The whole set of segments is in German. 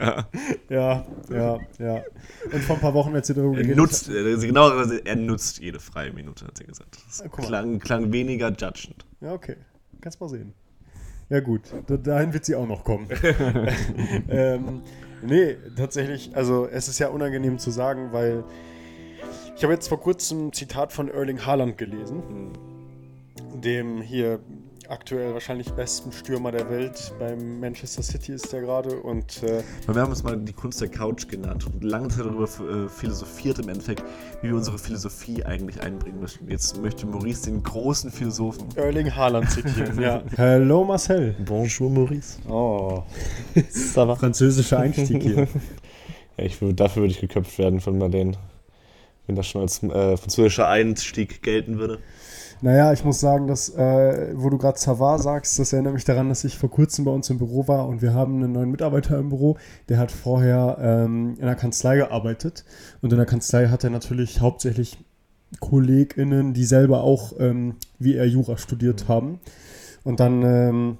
Ja. Ja, ja, ja. Und vor ein paar Wochen, als sie darüber Er geredet nutzt, äh, genau, also er nutzt jede freie Minute, hat sie gesagt. Das Ah, guck mal. klang, klang weniger judgend. Ja, okay. Kannst mal sehen. Ja, gut. Da, dahin wird sie auch noch kommen. ähm, nee, tatsächlich, also es ist ja unangenehm zu sagen, weil ich habe jetzt vor kurzem ein Zitat von Erling Haaland gelesen, dem hier aktuell wahrscheinlich besten Stürmer der Welt beim Manchester City ist der gerade und äh, wir haben uns mal die Kunst der Couch genannt und lange Zeit darüber äh, philosophiert im Endeffekt, wie wir unsere Philosophie eigentlich einbringen möchten. Jetzt möchte Maurice den großen Philosophen. Erling Haaland zitieren. ja. Hallo Marcel. Bonjour, Maurice. Oh, Ça va? französischer Einstieg hier. Ja, ich, dafür würde ich geköpft werden von Marlene. Wenn das schon als äh, französischer Einstieg gelten würde. Naja, ich muss sagen, dass, äh, wo du gerade Savard sagst, das erinnert mich daran, dass ich vor kurzem bei uns im Büro war und wir haben einen neuen Mitarbeiter im Büro, der hat vorher ähm, in der Kanzlei gearbeitet und in der Kanzlei hat er natürlich hauptsächlich KollegInnen, die selber auch ähm, wie er Jura studiert haben. Und dann ähm,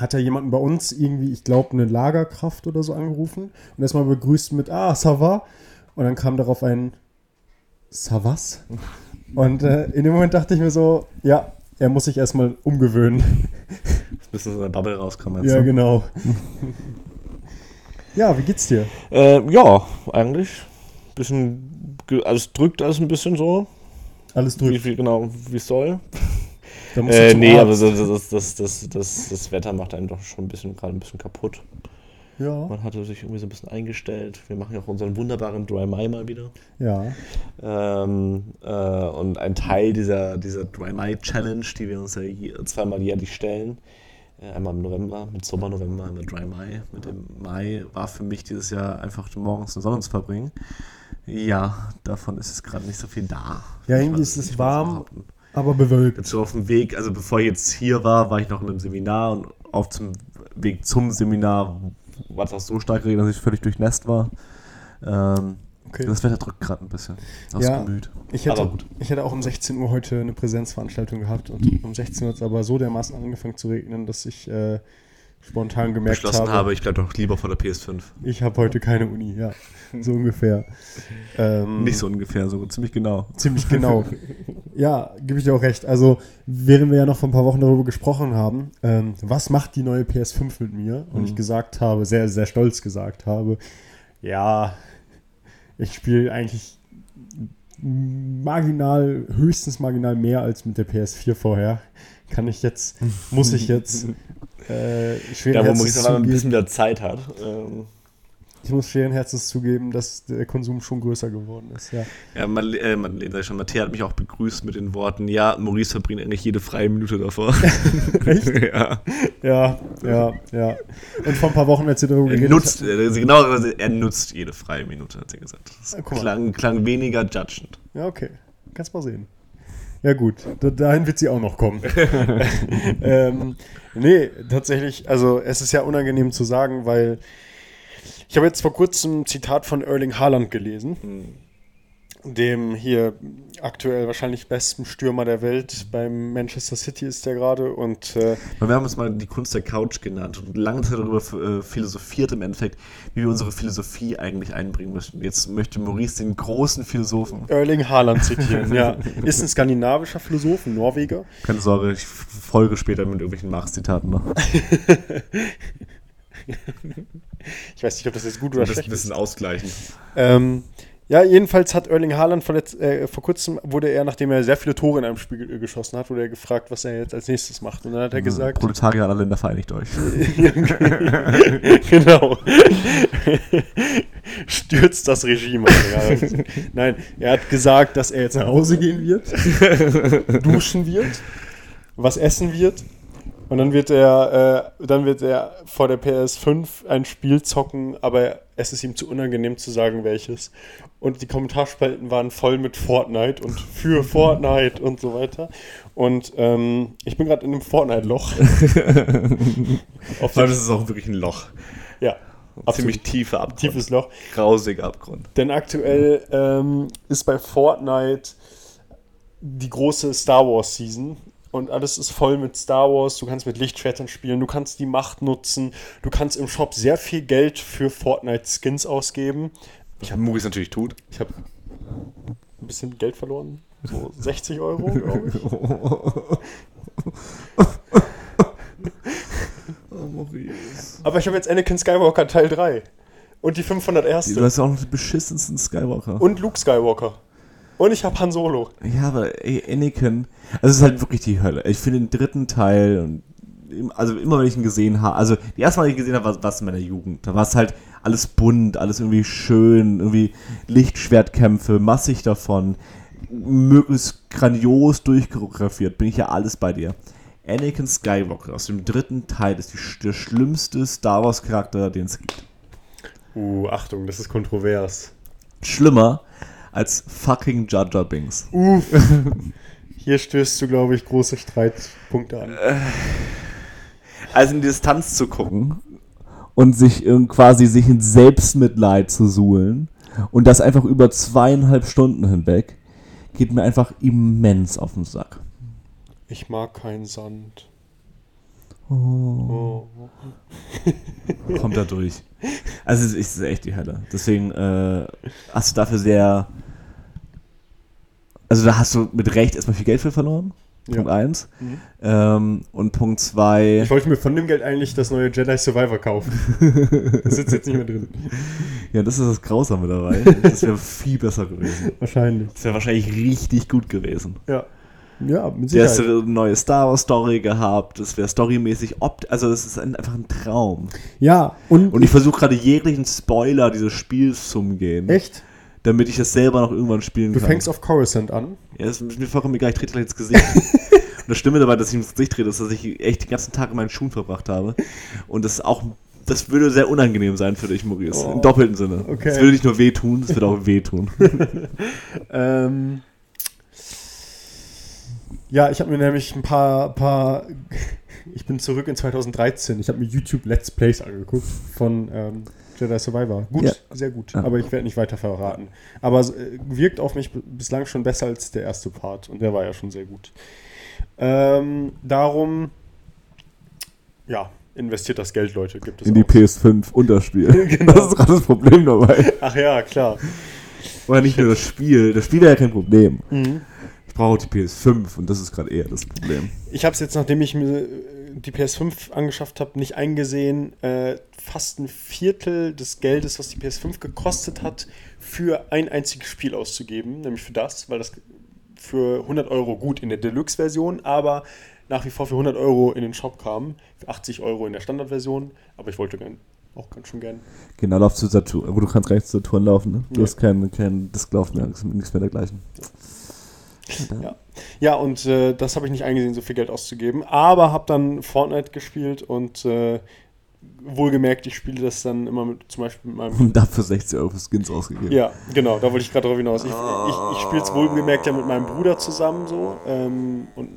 hat er jemanden bei uns irgendwie, ich glaube, eine Lagerkraft oder so angerufen und erstmal begrüßt mit, ah, ça va? Und dann kam darauf ein, ça was? Und äh, in dem Moment dachte ich mir so, ja, er muss sich erstmal umgewöhnen. Ein bisschen aus der Bubble rauskommen. ja, genau. ja, wie geht's dir? Äh, ja, eigentlich. Bisschen, alles drückt alles ein bisschen so. Alles Wie, durch. wie, genau, wie es soll. Äh, nee, aber Arzt. das, das, das, das, das, das Wetter macht einen doch schon ein bisschen, gerade ein bisschen kaputt. Ja, Man hatte sich irgendwie so ein bisschen eingestellt. Wir machen ja auch unseren wunderbaren Dry Mai mal wieder. ja. Ähm, äh, und ein Teil dieser, dieser Dry Mai Challenge, die wir uns ja je, zweimal jährlich stellen, äh, einmal im November, mit Sommer, November, einmal Dry Mai. Mit dem Mai war für mich dieses Jahr einfach morgens in der Sonne zu verbringen. Ja, davon ist es gerade nicht so viel da. Ja, irgendwie ist es warm. Aber bewölkt. Jetzt so auf dem Weg, also bevor ich jetzt hier war, war ich noch in einem Seminar und auf dem Weg zum Seminar war es auch so stark geregnet, dass ich völlig durchnässt war. Ähm, Okay. Das Wetter drückt gerade ein bisschen aufs Ja. Gemüt. Ich hätte, Aber gut. ich hätte auch um 16 Uhr heute eine Präsenzveranstaltung gehabt und um 16 Uhr hat es aber so dermaßen angefangen zu regnen, dass ich äh, spontan gemerkt Beschlossen habe, habe, ich bleibe doch lieber vor der PS5. ich habe heute keine Uni. Ja, so ungefähr. Ähm, Nicht so ungefähr, so ziemlich genau. Ziemlich genau. ja, gebe ich dir auch recht. Also, während wir ja noch vor ein paar Wochen darüber gesprochen haben, ähm, was macht die neue PS5 mit mir? Und ich gesagt habe, sehr, sehr stolz gesagt habe, ja, ich spiele eigentlich marginal, höchstens marginal mehr als mit der PS4 vorher. Kann ich jetzt, muss ich jetzt äh, schweren Da, wo Herzens Maurice aber ein zugeben, bisschen mehr Zeit hat. Ähm, ich muss schweren Herzens zugeben, dass der Konsum schon größer geworden ist. Ja. Ja, man, äh, man, schon, Matthäa hat mich auch begrüßt mit den Worten, ja, Maurice verbringt eigentlich jede freie Minute davor. Echt? ja. Ja, ja, ja. Und vor ein paar Wochen, als ihr darüber Er geredet nutzt, äh, genau, also er nutzt jede freie Minute, hat sie gesagt. Das Ah, guck mal. klang, klang weniger judgend. Ja, okay. Kannst mal sehen. Ja, gut. Da, dahin wird sie auch noch kommen. ähm, nee, tatsächlich, also es ist ja unangenehm zu sagen, weil ich habe jetzt vor kurzem ein Zitat von Erling Haaland gelesen, dem hier aktuell wahrscheinlich besten Stürmer der Welt beim Manchester City ist der gerade und äh, wir haben uns mal die Kunst der Couch genannt und lange Zeit darüber äh, philosophiert im Endeffekt, wie wir unsere Philosophie eigentlich einbringen möchten. Jetzt möchte Maurice den großen Philosophen. Erling Haaland zitieren. ja, ist ein skandinavischer Philosoph, ein Norweger. Keine Sorge, ich folge später mit irgendwelchen Marx-Zitaten noch. Ich weiß nicht, ob das jetzt gut oder Das ein schlecht ist. bisschen ausgleichen. Ähm, ja, jedenfalls hat Erling Haaland verletzt, äh, vor kurzem wurde er, nachdem er sehr viele Tore in einem Spiel ge- geschossen hat, wurde er gefragt, was er jetzt als nächstes macht. Und dann hat er gesagt, Proletarier aller Länder vereinigt euch. genau, stürzt das Regime. Ja. Nein, er hat gesagt, dass er jetzt nach Hause gehen wird, duschen wird, was essen wird. Und dann wird er, äh, dann wird er vor der PS5 ein Spiel zocken, aber es ist ihm zu unangenehm zu sagen, welches. Und die Kommentarspalten waren voll mit Fortnite und für Fortnite und so weiter. Und ähm, ich bin gerade in einem Fortnite-Loch. Dem- das ist auch wirklich ein Loch. ja, Ziemlich absolut tiefer Abgrund. tiefes Loch. Grausiger Abgrund. Denn aktuell ähm, ist bei Fortnite die große Star Wars Season und alles ist voll mit Star Wars. Du kannst mit Lichtschwertern spielen, du kannst die Macht nutzen, du kannst im Shop sehr viel Geld für Fortnite-Skins ausgeben. Ich habe Muris natürlich tut. Ich habe ein bisschen Geld verloren. So 60 Euro, glaube ich. Oh, Maurice. Aber ich habe jetzt Anakin Skywalker Teil 3. Und die 501. Du hast auch noch die beschissensten Skywalker. Und Luke Skywalker. Und ich habe Han Solo. Ja, aber ey, Anakin, also es ist halt wirklich die Hölle. Ich finde den dritten Teil, und also immer wenn ich ihn gesehen habe, also die erste Mal, die ich gesehen habe, war es in meiner Jugend. Da war es halt alles bunt, alles irgendwie schön, irgendwie Lichtschwertkämpfe, massig davon, möglichst grandios durchchoreografiert, bin ich ja alles bei dir. Anakin Skywalker aus dem dritten Teil ist die, der schlimmste Star Wars Charakter, den es gibt. Uh, Achtung, das ist kontrovers. Schlimmer als fucking Jar Binks. Uff. Hier stößt du, glaube ich, große Streitpunkte an. also in die Distanz zu gucken und sich irgend- quasi sich in Selbstmitleid zu suhlen und das einfach über zweieinhalb Stunden hinweg, geht mir einfach immens auf den Sack. Ich mag keinen Sand. Oh. Kommt da durch. Also es ist echt die Hölle. Deswegen äh, hast du dafür sehr. Also da hast du mit Recht erstmal viel Geld für verloren. Punkt Ja. 1. Mhm. Ähm, und Punkt 2. Ich wollte mir von dem Geld eigentlich das neue Jedi Survivor kaufen. Das sitzt jetzt nicht mehr drin. Ja, das ist das Grausame dabei. Das wäre viel besser gewesen. Wahrscheinlich. Das wäre wahrscheinlich richtig gut gewesen. Ja. Ja, mit hast Sicherheit. du eine neue Star Wars Story gehabt, das wäre storymäßig opt, also das ist ein, einfach ein Traum. Ja, und, Und ich versuche gerade jeglichen Spoiler dieses Spiels zu umgehen, echt? damit ich das selber noch irgendwann spielen Du kann. fängst auf Coruscant an. ja, das ist mir vollkommen egal, ich trete gleich ins Gesicht. Und das Stimme dabei, dass ich ins Gesicht trete, ist, dass ich echt den ganzen Tag in meinen Schuhen verbracht habe. Und das ist auch, das würde sehr unangenehm sein für dich, Maurice. Oh. Im doppelten Sinne. Okay. Das würde nicht nur wehtun, das würde auch wehtun. Ähm, ja, ich habe mir nämlich ein paar, paar. Ich bin zurück in 2013. Ich habe mir YouTube Let's Plays angeguckt von ähm, Jedi Survivor. Gut, Ja. sehr gut. Ja. Aber ich werde nicht weiter verraten. Aber äh, wirkt auf mich bislang schon besser als der erste Part. Und der war ja schon sehr gut. Ähm, darum, ja, investiert das Geld, Leute. Gibt es In die auch. PS5 und das Spiel. Genau. Das ist gerade das Problem dabei. Ach ja, klar. Oder nicht nur das Spiel. Das Spiel wäre ja kein Problem. Mhm. Ich brauche die PS5 und das ist gerade eher das Problem. Ich habe es jetzt, nachdem ich mir äh, die PS5 angeschafft habe, nicht eingesehen. Äh, fast ein Viertel des Geldes, was die PS5 gekostet hat, für ein einziges Spiel auszugeben, nämlich für das, weil das für 100 Euro gut in der Deluxe-Version, aber nach wie vor für 100 Euro in den Shop kam, für 80 Euro in der Standardversion. Aber ich wollte gern, auch ganz schön gern. Genau, lauf zu Saturn. Aber du kannst rechts zu Saturn laufen, ne? Du Ja. hast kein, kein Disklauf mehr, nichts mehr dergleichen. Ja, ja und äh, das habe ich nicht eingesehen, so viel Geld auszugeben. Aber habe dann Fortnite gespielt und äh, wohlgemerkt, ich spiele das dann immer mit, zum Beispiel mit meinem. Und dafür 60 Euro für Skins ausgegeben. Ja, genau, da wollte ich gerade drauf hinaus. Ich, ich, ich spiele es wohlgemerkt ja mit meinem Bruder zusammen so ähm, und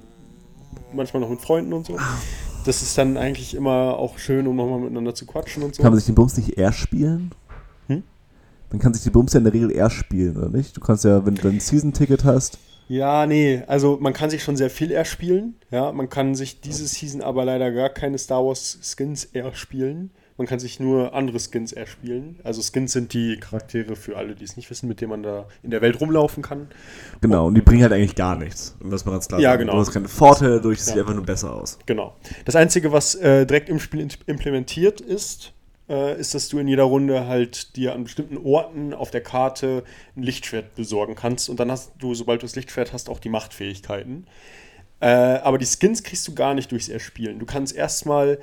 manchmal noch mit Freunden und so. Das ist dann eigentlich immer auch schön, um nochmal miteinander zu quatschen und so. Kann man sich den Bums nicht eher spielen? Hm? Man kann sich die Bums ja in der Regel eher spielen, oder nicht? Du kannst ja, wenn du ein Season-Ticket hast, Ja, nee, also man kann sich schon sehr viel erspielen. Ja, man kann sich diese Season aber leider gar keine Star Wars Skins erspielen. Man kann sich nur andere Skins erspielen. Also Skins sind die Charaktere für alle, die es nicht wissen, mit denen man da in der Welt rumlaufen kann. genau, und die bringen halt eigentlich gar nichts. Um das mal ganz klar Ja, genau. Du hast keine Vorteile dadurch, es Ja. sieht einfach nur besser aus. Genau. Das Einzige, was äh, direkt im Spiel implementiert ist, äh, ist, dass du in jeder Runde halt dir an bestimmten Orten auf der Karte ein Lichtschwert besorgen kannst. Und dann hast du, sobald du das Lichtschwert hast, auch die Machtfähigkeiten. Äh, aber die Skins kriegst du gar nicht durchs Erspielen. Du kannst erstmal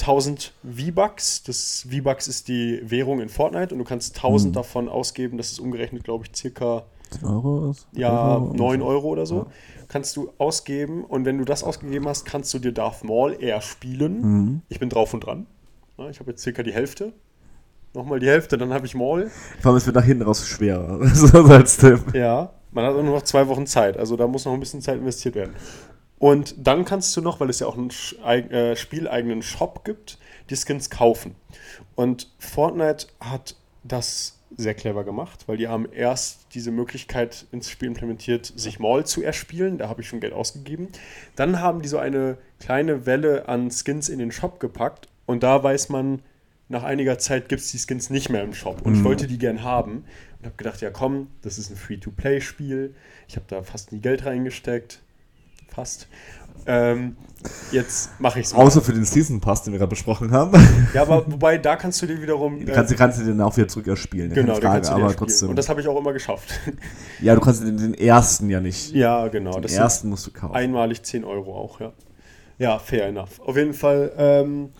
1000 V-Bucks, das V-Bucks ist die Währung in Fortnite, und du kannst 1000 Mhm. davon ausgeben. Das ist umgerechnet, glaube ich, circa 10 Euro? ist- ja, Euro? 9 Euro oder so, Ja. kannst du ausgeben. Und wenn du das ausgegeben hast, kannst du dir Darth Maul eher spielen. Mhm. Ich bin drauf und dran. Ja, ich habe jetzt circa die Hälfte. Nochmal die Hälfte, dann habe ich Maul. Vor allem, es wird nach hinten raus schwerer. als Tipp. Ja, man hat auch nur noch zwei Wochen Zeit. Also da muss noch ein bisschen Zeit investiert werden. Und dann kannst du noch, weil es ja auch einen äh, spieleigenen Shop gibt, die Skins kaufen. Und Fortnite hat das sehr clever gemacht, weil die haben erst diese Möglichkeit ins Spiel implementiert, sich Maul zu erspielen. Da habe ich schon Geld ausgegeben. Dann haben die so eine kleine Welle an Skins in den Shop gepackt und da weiß man, nach einiger Zeit gibt es die Skins nicht mehr im Shop. Und ich wollte die gern haben und habe gedacht, ja komm, das ist ein Free-to-Play-Spiel. Ich habe da fast nie Geld reingesteckt. Fast. Ähm, jetzt mache ich es Außer für den Season Pass, den wir gerade besprochen haben. Ja, aber wobei, da kannst du dir wiederum. Du kannst, kannst du den auch wieder zurück erspielen. genau, Frage, kannst du aber spielen. trotzdem. Und das habe ich auch immer geschafft. ja, du kannst den, den ersten ja nicht. ja, genau. den ersten musst du kaufen. einmalig 10 Euro auch, ja. Ja, fair enough. Auf jeden Fall ähm,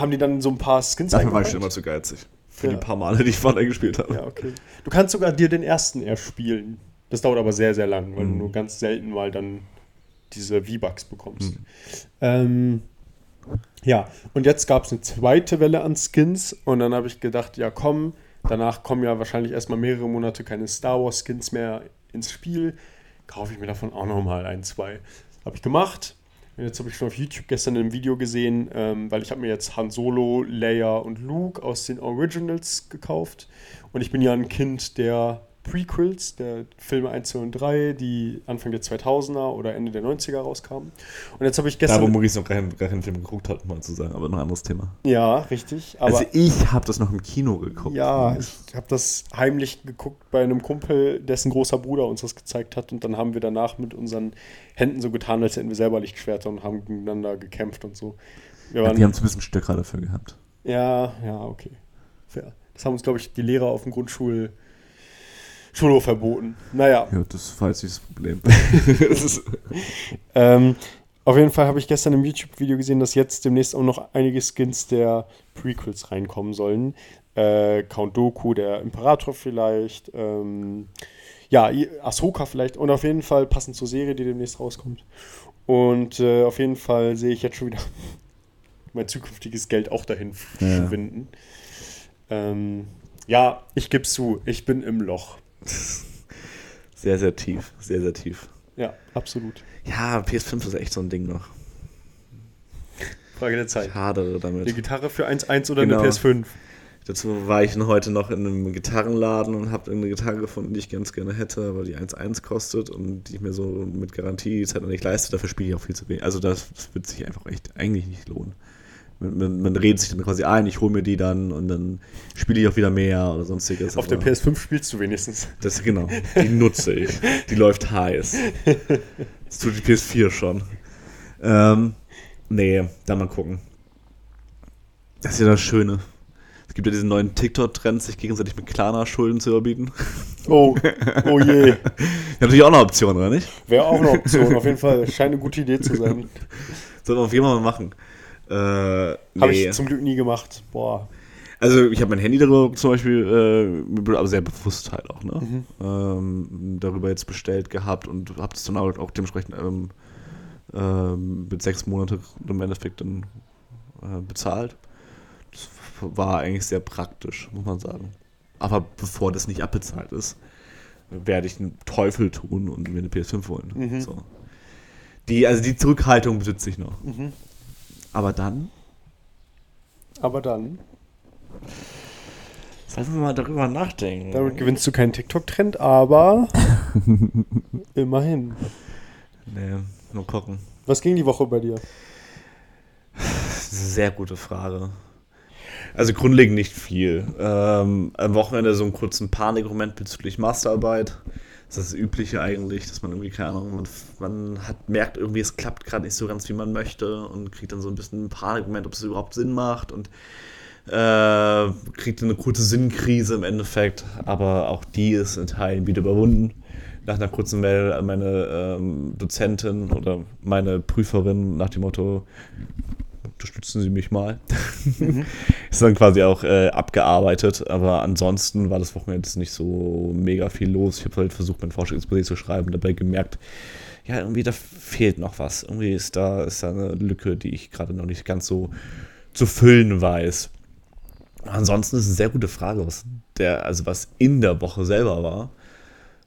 haben die dann so ein paar Skins Dafür war ich schon immer zu geizig. Für Ja. die paar Male, die ich vorher gespielt habe. Ja, okay. Du kannst sogar dir den ersten erspielen. Das dauert aber sehr, sehr lang, weil Mhm. du nur ganz selten mal dann diese V-Bucks bekommst. Mhm. Ähm, ja, und jetzt gab es eine zweite Welle an Skins und dann habe ich gedacht, ja komm, danach kommen ja wahrscheinlich erstmal mehrere Monate keine Star Wars Skins mehr ins Spiel. Kaufe ich mir davon auch nochmal ein, zwei. Habe ich gemacht. Jetzt habe ich schon auf YouTube gestern ein Video gesehen, ähm, weil ich habe mir jetzt Han Solo, Leia und Luke aus den Originals gekauft. Und ich bin ja ein Kind der Prequels, der Filme 1, 2 und 3, die Anfang der 2000er oder Ende der 90er rauskamen. Und jetzt habe ich Da, wo gestern... Maurice noch gar keinen, gar keinen Film geguckt hat, um mal zu sagen, aber noch ein anderes Thema. ja, richtig. Also ich habe das noch im Kino geguckt. ja, ich habe das heimlich geguckt bei einem Kumpel, dessen großer Bruder uns das gezeigt hat. Und dann haben wir danach mit unseren Händen so getan, als hätten wir selber Lichtschwerter und haben gegeneinander gekämpft und so. Wir Ja, waren, die haben zu ein bisschen Stöcker dafür gehabt. ja, ja, okay. Fair. Das haben uns, glaube ich, die Lehrer auf dem Grundschul Schulhof verboten. Naja, Ja, das war jetzt nicht das Problem. das ist, ähm, auf jeden Fall habe ich gestern im YouTube-Video gesehen, dass jetzt demnächst auch noch einige Skins der Prequels reinkommen sollen. Äh, Count Doku, der Imperator vielleicht, ähm, ja, Ahsoka vielleicht und auf jeden Fall passend zur Serie, die demnächst rauskommt. Und äh, auf jeden Fall sehe ich jetzt schon wieder mein zukünftiges Geld auch dahin Ja. verschwinden. Ähm, ja, ich gebe zu, ich bin im Loch. sehr, sehr tief. Sehr, sehr tief. Ja, absolut. Ja, PS5 ist echt so ein Ding noch. Frage der Zeit. Ich hadere Eine damit. Gitarre für 1.1 oder Genau. eine PS5? Dazu war ich heute noch in einem Gitarrenladen und habe eine Gitarre gefunden, die ich ganz gerne hätte, weil die 1,1 kostet und die ich mir so mit Garantie die Zeit noch nicht leiste. Dafür spiele ich auch viel zu wenig. Also das, das wird sich einfach echt eigentlich nicht lohnen. Man, man, redet sich dann quasi ein, ich hole mir die dann und dann spiele ich auch wieder mehr oder sonstiges. Auf der aber PS5 spielst du wenigstens. Das genau, die nutze ich. Die läuft heiß. Das tut die PS4 schon. Ähm, nee, da mal gucken. Das ist ja das Schöne. Es gibt ja diesen neuen TikTok-Trend, sich gegenseitig mit Klarna-Schulden zu überbieten. Oh, oh je. Ja, natürlich auch eine Option, oder nicht? Wäre auch eine Option, auf jeden Fall. Scheint eine gute Idee zu sein. Sollen wir auf jeden Fall mal machen. Äh, Habe nee. ich zum Glück nie gemacht. Boah. Also ich habe mein Handy darüber zum Beispiel, äh, aber sehr bewusst halt auch, ne? Mhm. Ähm, darüber jetzt bestellt gehabt und habe das dann auch, auch dementsprechend ähm, ähm, mit sechs Monate im Endeffekt dann äh, bezahlt. Das war eigentlich sehr praktisch, muss man sagen. Aber bevor das nicht abbezahlt ist, werde ich einen Teufel tun und mir eine PS5 holen. Mhm. So. Die, also die Zurückhaltung besitze ich noch. Mhm. Aber dann Aber dann, Sollen wir mal darüber nachdenken? damit gewinnst du keinen TikTok-Trend, aber immerhin. Nee, nur gucken. Was ging die Woche bei dir? Sehr gute Frage. Also grundlegend nicht viel. Ähm, am Wochenende so einen kurzen Panikmoment bezüglich Masterarbeit. Das ist das Übliche eigentlich, dass man irgendwie, keine Ahnung, man, man hat, merkt irgendwie, es klappt gerade nicht so ganz, wie man möchte und kriegt dann so ein bisschen einen Panikmoment, ob es überhaupt Sinn macht und äh, kriegt eine kurze Sinnkrise im Endeffekt, aber auch die ist in Teilen wieder überwunden. Nach einer kurzen Mail an meine ähm, Dozentin oder meine Prüferin nach dem Motto, unterstützen Sie mich mal. ist dann quasi auch äh, abgearbeitet, aber ansonsten war das Wochenende jetzt nicht so mega viel los. Ich habe halt versucht, mein Forschungsexposé zu schreiben, dabei gemerkt, ja, irgendwie da fehlt noch was. Irgendwie ist da, ist da eine Lücke, die ich gerade noch nicht ganz so zu füllen weiß. Ansonsten ist es eine sehr gute Frage, was der, also was in der Woche selber war,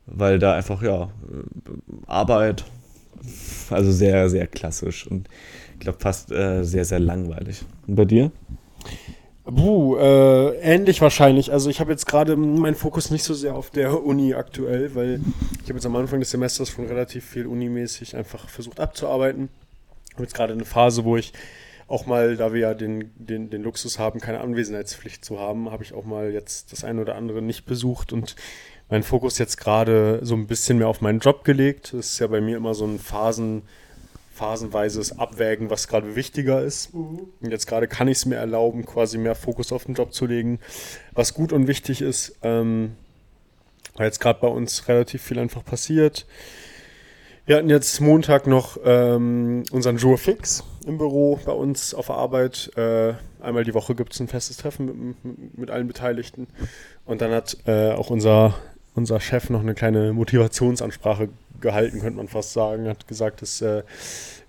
weil da einfach, ja, äh, Arbeit, also sehr, sehr klassisch und ich glaube fast äh, sehr, sehr langweilig. Und bei dir? Buh, äh, ähnlich wahrscheinlich. Also ich habe jetzt gerade meinen Fokus nicht so sehr auf der Uni aktuell, weil ich habe jetzt am Anfang des Semesters schon relativ viel unimäßig einfach versucht abzuarbeiten. Ich habe jetzt gerade eine Phase, wo ich auch mal, da wir ja den, den, den Luxus haben, keine Anwesenheitspflicht zu haben, habe ich auch mal jetzt das eine oder andere nicht besucht und meinen Fokus jetzt gerade so ein bisschen mehr auf meinen Job gelegt. Das ist ja bei mir immer so ein Phasen, phasenweises Abwägen, was gerade wichtiger ist. Und jetzt gerade kann ich es mir erlauben, quasi mehr Fokus auf den Job zu legen, was gut und wichtig ist. Ähm, weil jetzt gerade bei uns relativ viel einfach passiert. Wir hatten jetzt Montag noch ähm, unseren Jour Fix im Büro bei uns auf der Arbeit. Äh, einmal die Woche gibt es ein festes Treffen mit, mit, mit, allen Beteiligten. Und dann hat äh, auch unser, unser Chef noch eine kleine Motivationsansprache gehalten, könnte man fast sagen. Hat gesagt, dass äh,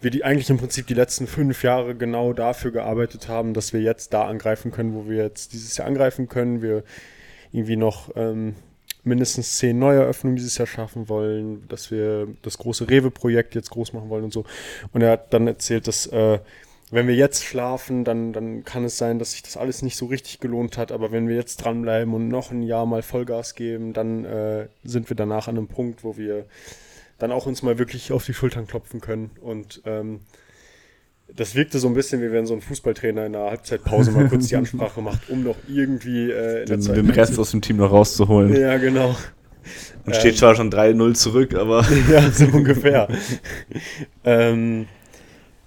wir die eigentlich im Prinzip die letzten fünf Jahre genau dafür gearbeitet haben, dass wir jetzt da angreifen können, wo wir jetzt dieses Jahr angreifen können. Wir irgendwie noch ähm, mindestens zehn Neueröffnungen dieses Jahr schaffen wollen, dass wir das große Rewe-Projekt jetzt groß machen wollen und so. Und er hat dann erzählt, dass äh, wenn wir jetzt schlafen, dann, dann kann es sein, dass sich das alles nicht so richtig gelohnt hat. Aber wenn wir jetzt dranbleiben und noch ein Jahr mal Vollgas geben, dann äh, sind wir danach an einem Punkt, wo wir dann auch uns mal wirklich auf die Schultern klopfen können. Und ähm, das wirkte so ein bisschen, wie wenn so ein Fußballtrainer in der Halbzeitpause mal kurz die Ansprache macht, um noch irgendwie äh, den, den Rest aus dem Team noch rauszuholen. Ja, genau. Und steht ähm, zwar schon 3-0 zurück, aber. ja, so ungefähr. ähm,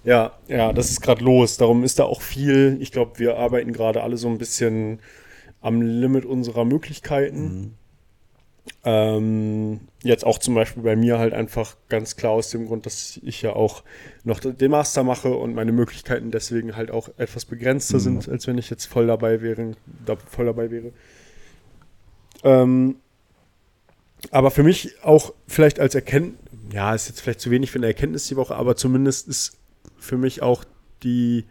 ja, ja, das ist gerade los. Darum ist da auch viel. Ich glaube, wir arbeiten gerade alle so ein bisschen am Limit unserer Möglichkeiten. Mhm. Ähm, jetzt auch zum Beispiel bei mir halt einfach ganz klar aus dem Grund, dass ich ja auch noch den Master mache und meine Möglichkeiten deswegen halt auch etwas begrenzter mhm. sind, als wenn ich jetzt voll dabei wäre. Da, voll dabei wäre. Ähm, aber für mich auch vielleicht als Erkenntnis, ja, ist jetzt vielleicht zu wenig für eine Erkenntnis die Woche, aber zumindest ist für mich auch die,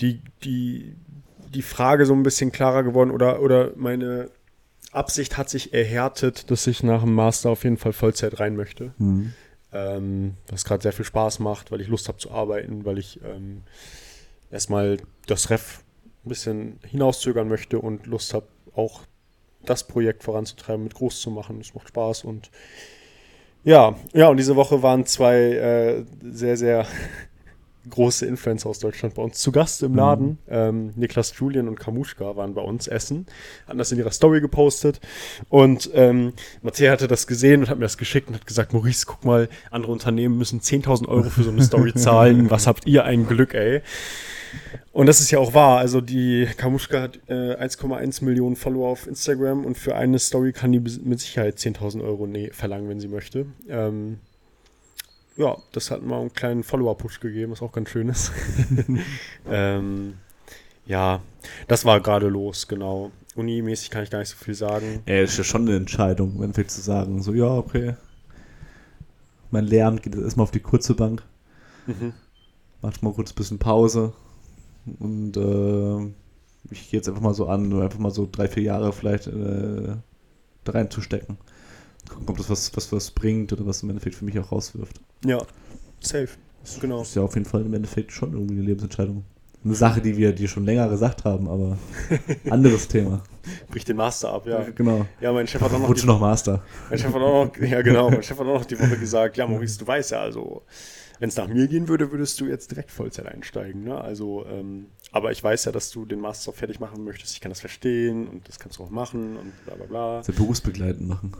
die, die, die Frage so ein bisschen klarer geworden oder, oder meine Absicht hat sich erhärtet, dass ich nach dem Master auf jeden Fall Vollzeit rein möchte. Mhm. Ähm, was gerade sehr viel Spaß macht, weil ich Lust habe zu arbeiten, weil ich ähm, erstmal das Ref ein bisschen hinauszögern möchte und Lust habe, auch das Projekt voranzutreiben, mit groß zu machen. Es macht Spaß und ja, ja, und diese Woche waren zwei äh, sehr, sehr große Influencer aus Deutschland bei uns zu Gast im Laden. Mhm. Ähm, Niklas Julian und Kamuschka waren bei uns essen, hatten das in ihrer Story gepostet und ähm, Matthäa hatte das gesehen und hat mir das geschickt und hat gesagt, Maurice, guck mal, andere Unternehmen müssen 10.000 Euro für so eine Story zahlen. Was habt ihr ein Glück, ey? Und das ist ja auch wahr. Also die Kamuschka hat äh, 1,1 Millionen Follower auf Instagram und für eine Story kann die mit Sicherheit 10.000 Euro nee, verlangen, wenn sie möchte. Ähm, ja, das hat mal einen kleinen Follower-Push gegeben, was auch ganz schön ist. ähm, ja, das war gerade los, genau. Uni-mäßig kann ich gar nicht so viel sagen. Ja, ist ja schon eine Entscheidung, wenn wir zu sagen, so, ja, okay. Mein Lernen geht jetzt erstmal auf die kurze Bank. Mhm. Macht mal kurz ein bisschen Pause. Und äh, ich gehe jetzt einfach mal so an, einfach mal so drei, vier Jahre vielleicht äh, da reinzustecken gucken, ob das was, was, was bringt oder was im Endeffekt für mich auch rauswirft. Ja, safe. Das genau. ist ja auf jeden Fall im Endeffekt schon irgendwie eine Lebensentscheidung. Eine Sache, die wir dir schon länger gesagt haben, aber anderes Thema. Bricht den Master ab, ja. Genau. Ja, mein Chef hat auch noch. Rutsche noch Master. Mein Chef hat auch noch, ja genau, mein Chef hat auch noch die Woche gesagt, ja Maurice, du weißt ja, also wenn es nach mir gehen würde, würdest du jetzt direkt Vollzeit einsteigen. Ne? Also, ähm, aber ich weiß ja, dass du den Master fertig machen möchtest. Ich kann das verstehen und das kannst du auch machen und bla bla bla. Das berufsbegleitend machen.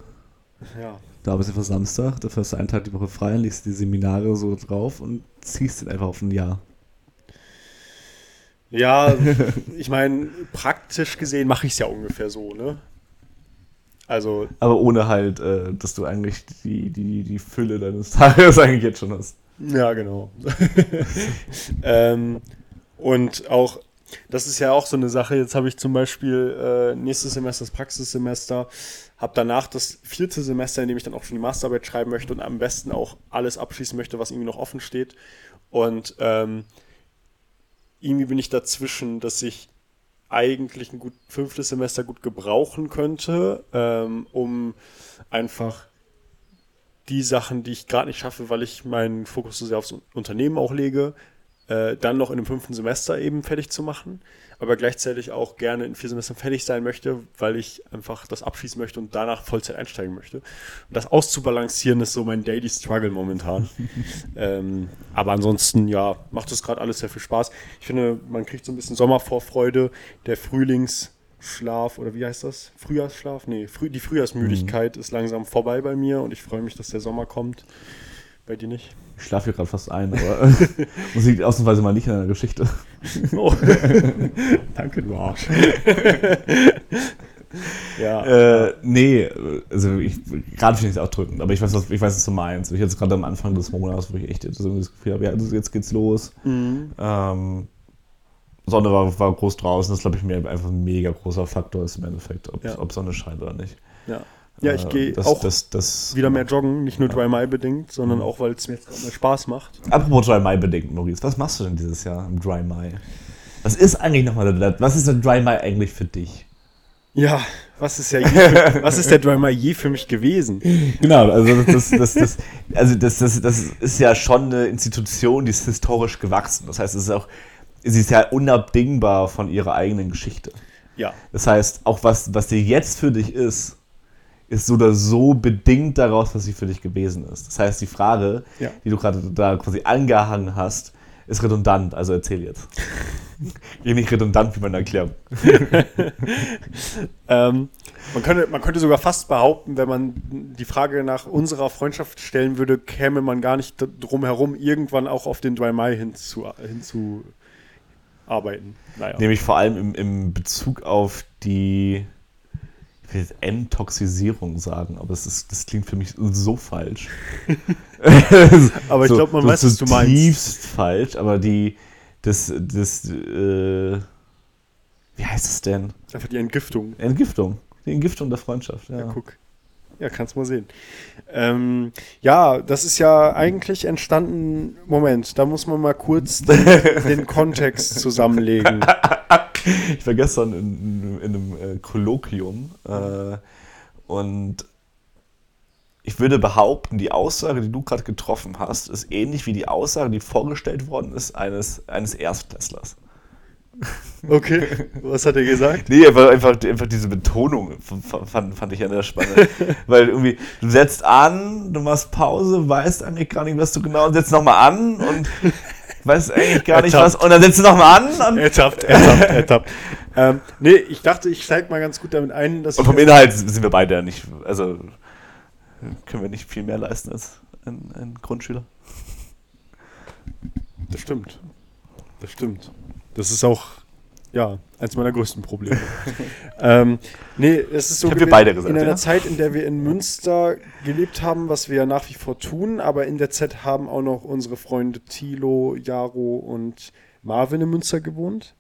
Ja. Da bist du einfach Samstag, dafür hast du einen Tag die Woche frei, liest die Seminare so drauf und ziehst den einfach auf ein Jahr. Ja, ich meine, praktisch gesehen mache ich es ja ungefähr so, ne? Also. Aber ohne halt, äh, dass du eigentlich die, die, die Fülle deines Tages eigentlich jetzt schon hast. Ja, genau. ähm, und auch, das ist ja auch so eine Sache. Jetzt habe ich zum Beispiel äh, nächstes Semester das Praxissemester habe danach das vierte Semester, in dem ich dann auch schon die Masterarbeit schreiben möchte und am besten auch alles abschließen möchte, was irgendwie noch offen steht. Und ähm, irgendwie bin ich dazwischen, dass ich eigentlich ein gut fünftes Semester gut gebrauchen könnte, ähm, um einfach die Sachen, die ich gerade nicht schaffe, weil ich meinen Fokus so sehr aufs Unternehmen auch lege, äh, dann noch in dem fünften Semester eben fertig zu machen, aber gleichzeitig auch gerne in vier Semestern fertig sein möchte, weil ich einfach das abschließen möchte und danach Vollzeit einsteigen möchte. Und das auszubalancieren ist so mein Daily Struggle momentan. ähm, aber ansonsten, ja, macht das gerade alles sehr viel Spaß. Ich finde, man kriegt so ein bisschen Sommervorfreude, der Frühlingsschlaf oder wie heißt das? Frühjahrsschlaf? Nee, früh, die Frühjahrsmüdigkeit ist langsam vorbei bei mir und ich freue mich, dass der Sommer kommt. Bei dir nicht? Ich schlafe hier gerade fast ein, aber das liegt ausnahmsweise mal nicht an der Geschichte. Oh. Danke, du Arsch. ja. Äh, nee, also ich, gerade finde ich es auch drückend, aber ich weiß, was, ich weiß, was du meinst. Ich jetzt gerade am Anfang des Monats, wo ich echt das Gefühl habe, ja, jetzt geht's los. Mhm. Ähm, Sonne war, war groß draußen, das glaube ich, mir einfach ein mega großer Faktor ist im Endeffekt, ob, Ja. ob Sonne scheint oder nicht. ja. Ja, ich Äh, gehe auch das, das, wieder mehr joggen, nicht nur Dry Mai bedingt, sondern auch, weil es mir jetzt mehr Spaß macht. Apropos Dry Mai bedingt, Maurice, was machst du denn dieses Jahr im Dry Mai? Was ist eigentlich nochmal, der- was ist der Dry Mai eigentlich für dich? Ja, was ist ja für, was ist der Dry Mai je für mich gewesen? Genau, also das, das, das, also das, das, das ist ja schon eine Institution, die ist historisch gewachsen. Das heißt, es ist auch, sie ist ja unabdingbar von ihrer eigenen Geschichte. Ja, Das heißt, auch was, was dir jetzt für dich ist, ist so oder so bedingt daraus, was sie für dich gewesen ist. Das heißt, die Frage, Ja. die du gerade da quasi angehangen hast, ist redundant. Also erzähl jetzt. Geh nicht redundant wie meine Erklärung. ähm, man, könnte, man könnte sogar fast behaupten, wenn man die Frage nach unserer Freundschaft stellen würde, käme man gar nicht drum herum, irgendwann auch auf den Dry Mai hinzu, hinzuarbeiten. Naja. Nämlich vor allem im, im Bezug auf die ich will jetzt Enttoxisierung sagen, aber das, ist, das klingt für mich so falsch. Aber ich glaub, man weiß, was du meinst. Tiefst falsch, aber die, das, das, äh, wie heißt es denn? Einfach die Entgiftung. Entgiftung. Die Entgiftung der Freundschaft, ja. Ja, guck. Ja, kannst mal sehen. Ähm, ja, das ist ja eigentlich entstanden. Moment, da muss man mal kurz den, den Kontext zusammenlegen. Ich war gestern in, in einem äh, Kolloquium äh, und ich würde behaupten, die Aussage, die du gerade getroffen hast, ist ähnlich wie die Aussage, die vorgestellt worden ist eines, eines Erstklässlers. Okay, was hat er gesagt? Nee, aber einfach, einfach diese Betonung fand, fand ich ja sehr spannend. Weil irgendwie, du setzt an, du machst Pause, weißt eigentlich gar nicht, was du genau, und setzt nochmal an und weißt eigentlich gar nicht was, und dann setzt du nochmal an und, Ertappt, ertappt, ertappt. ähm, nee, ich dachte, ich steige mal ganz gut damit ein, dass und vom Inhalt sind wir beide ja nicht, also können wir nicht viel mehr leisten als ein, ein Grundschüler. Das stimmt. Das stimmt. Das ist auch, ja, eins meiner größten Probleme. ähm, nee, es ist so hab wir gewesen, beide gesagt, in einer ja. Zeit, in der wir in Münster gelebt haben, was wir ja nach wie vor tun, aber in der Zeit haben auch noch unsere Freunde Thilo, Jaro und Marvin in Münster gewohnt.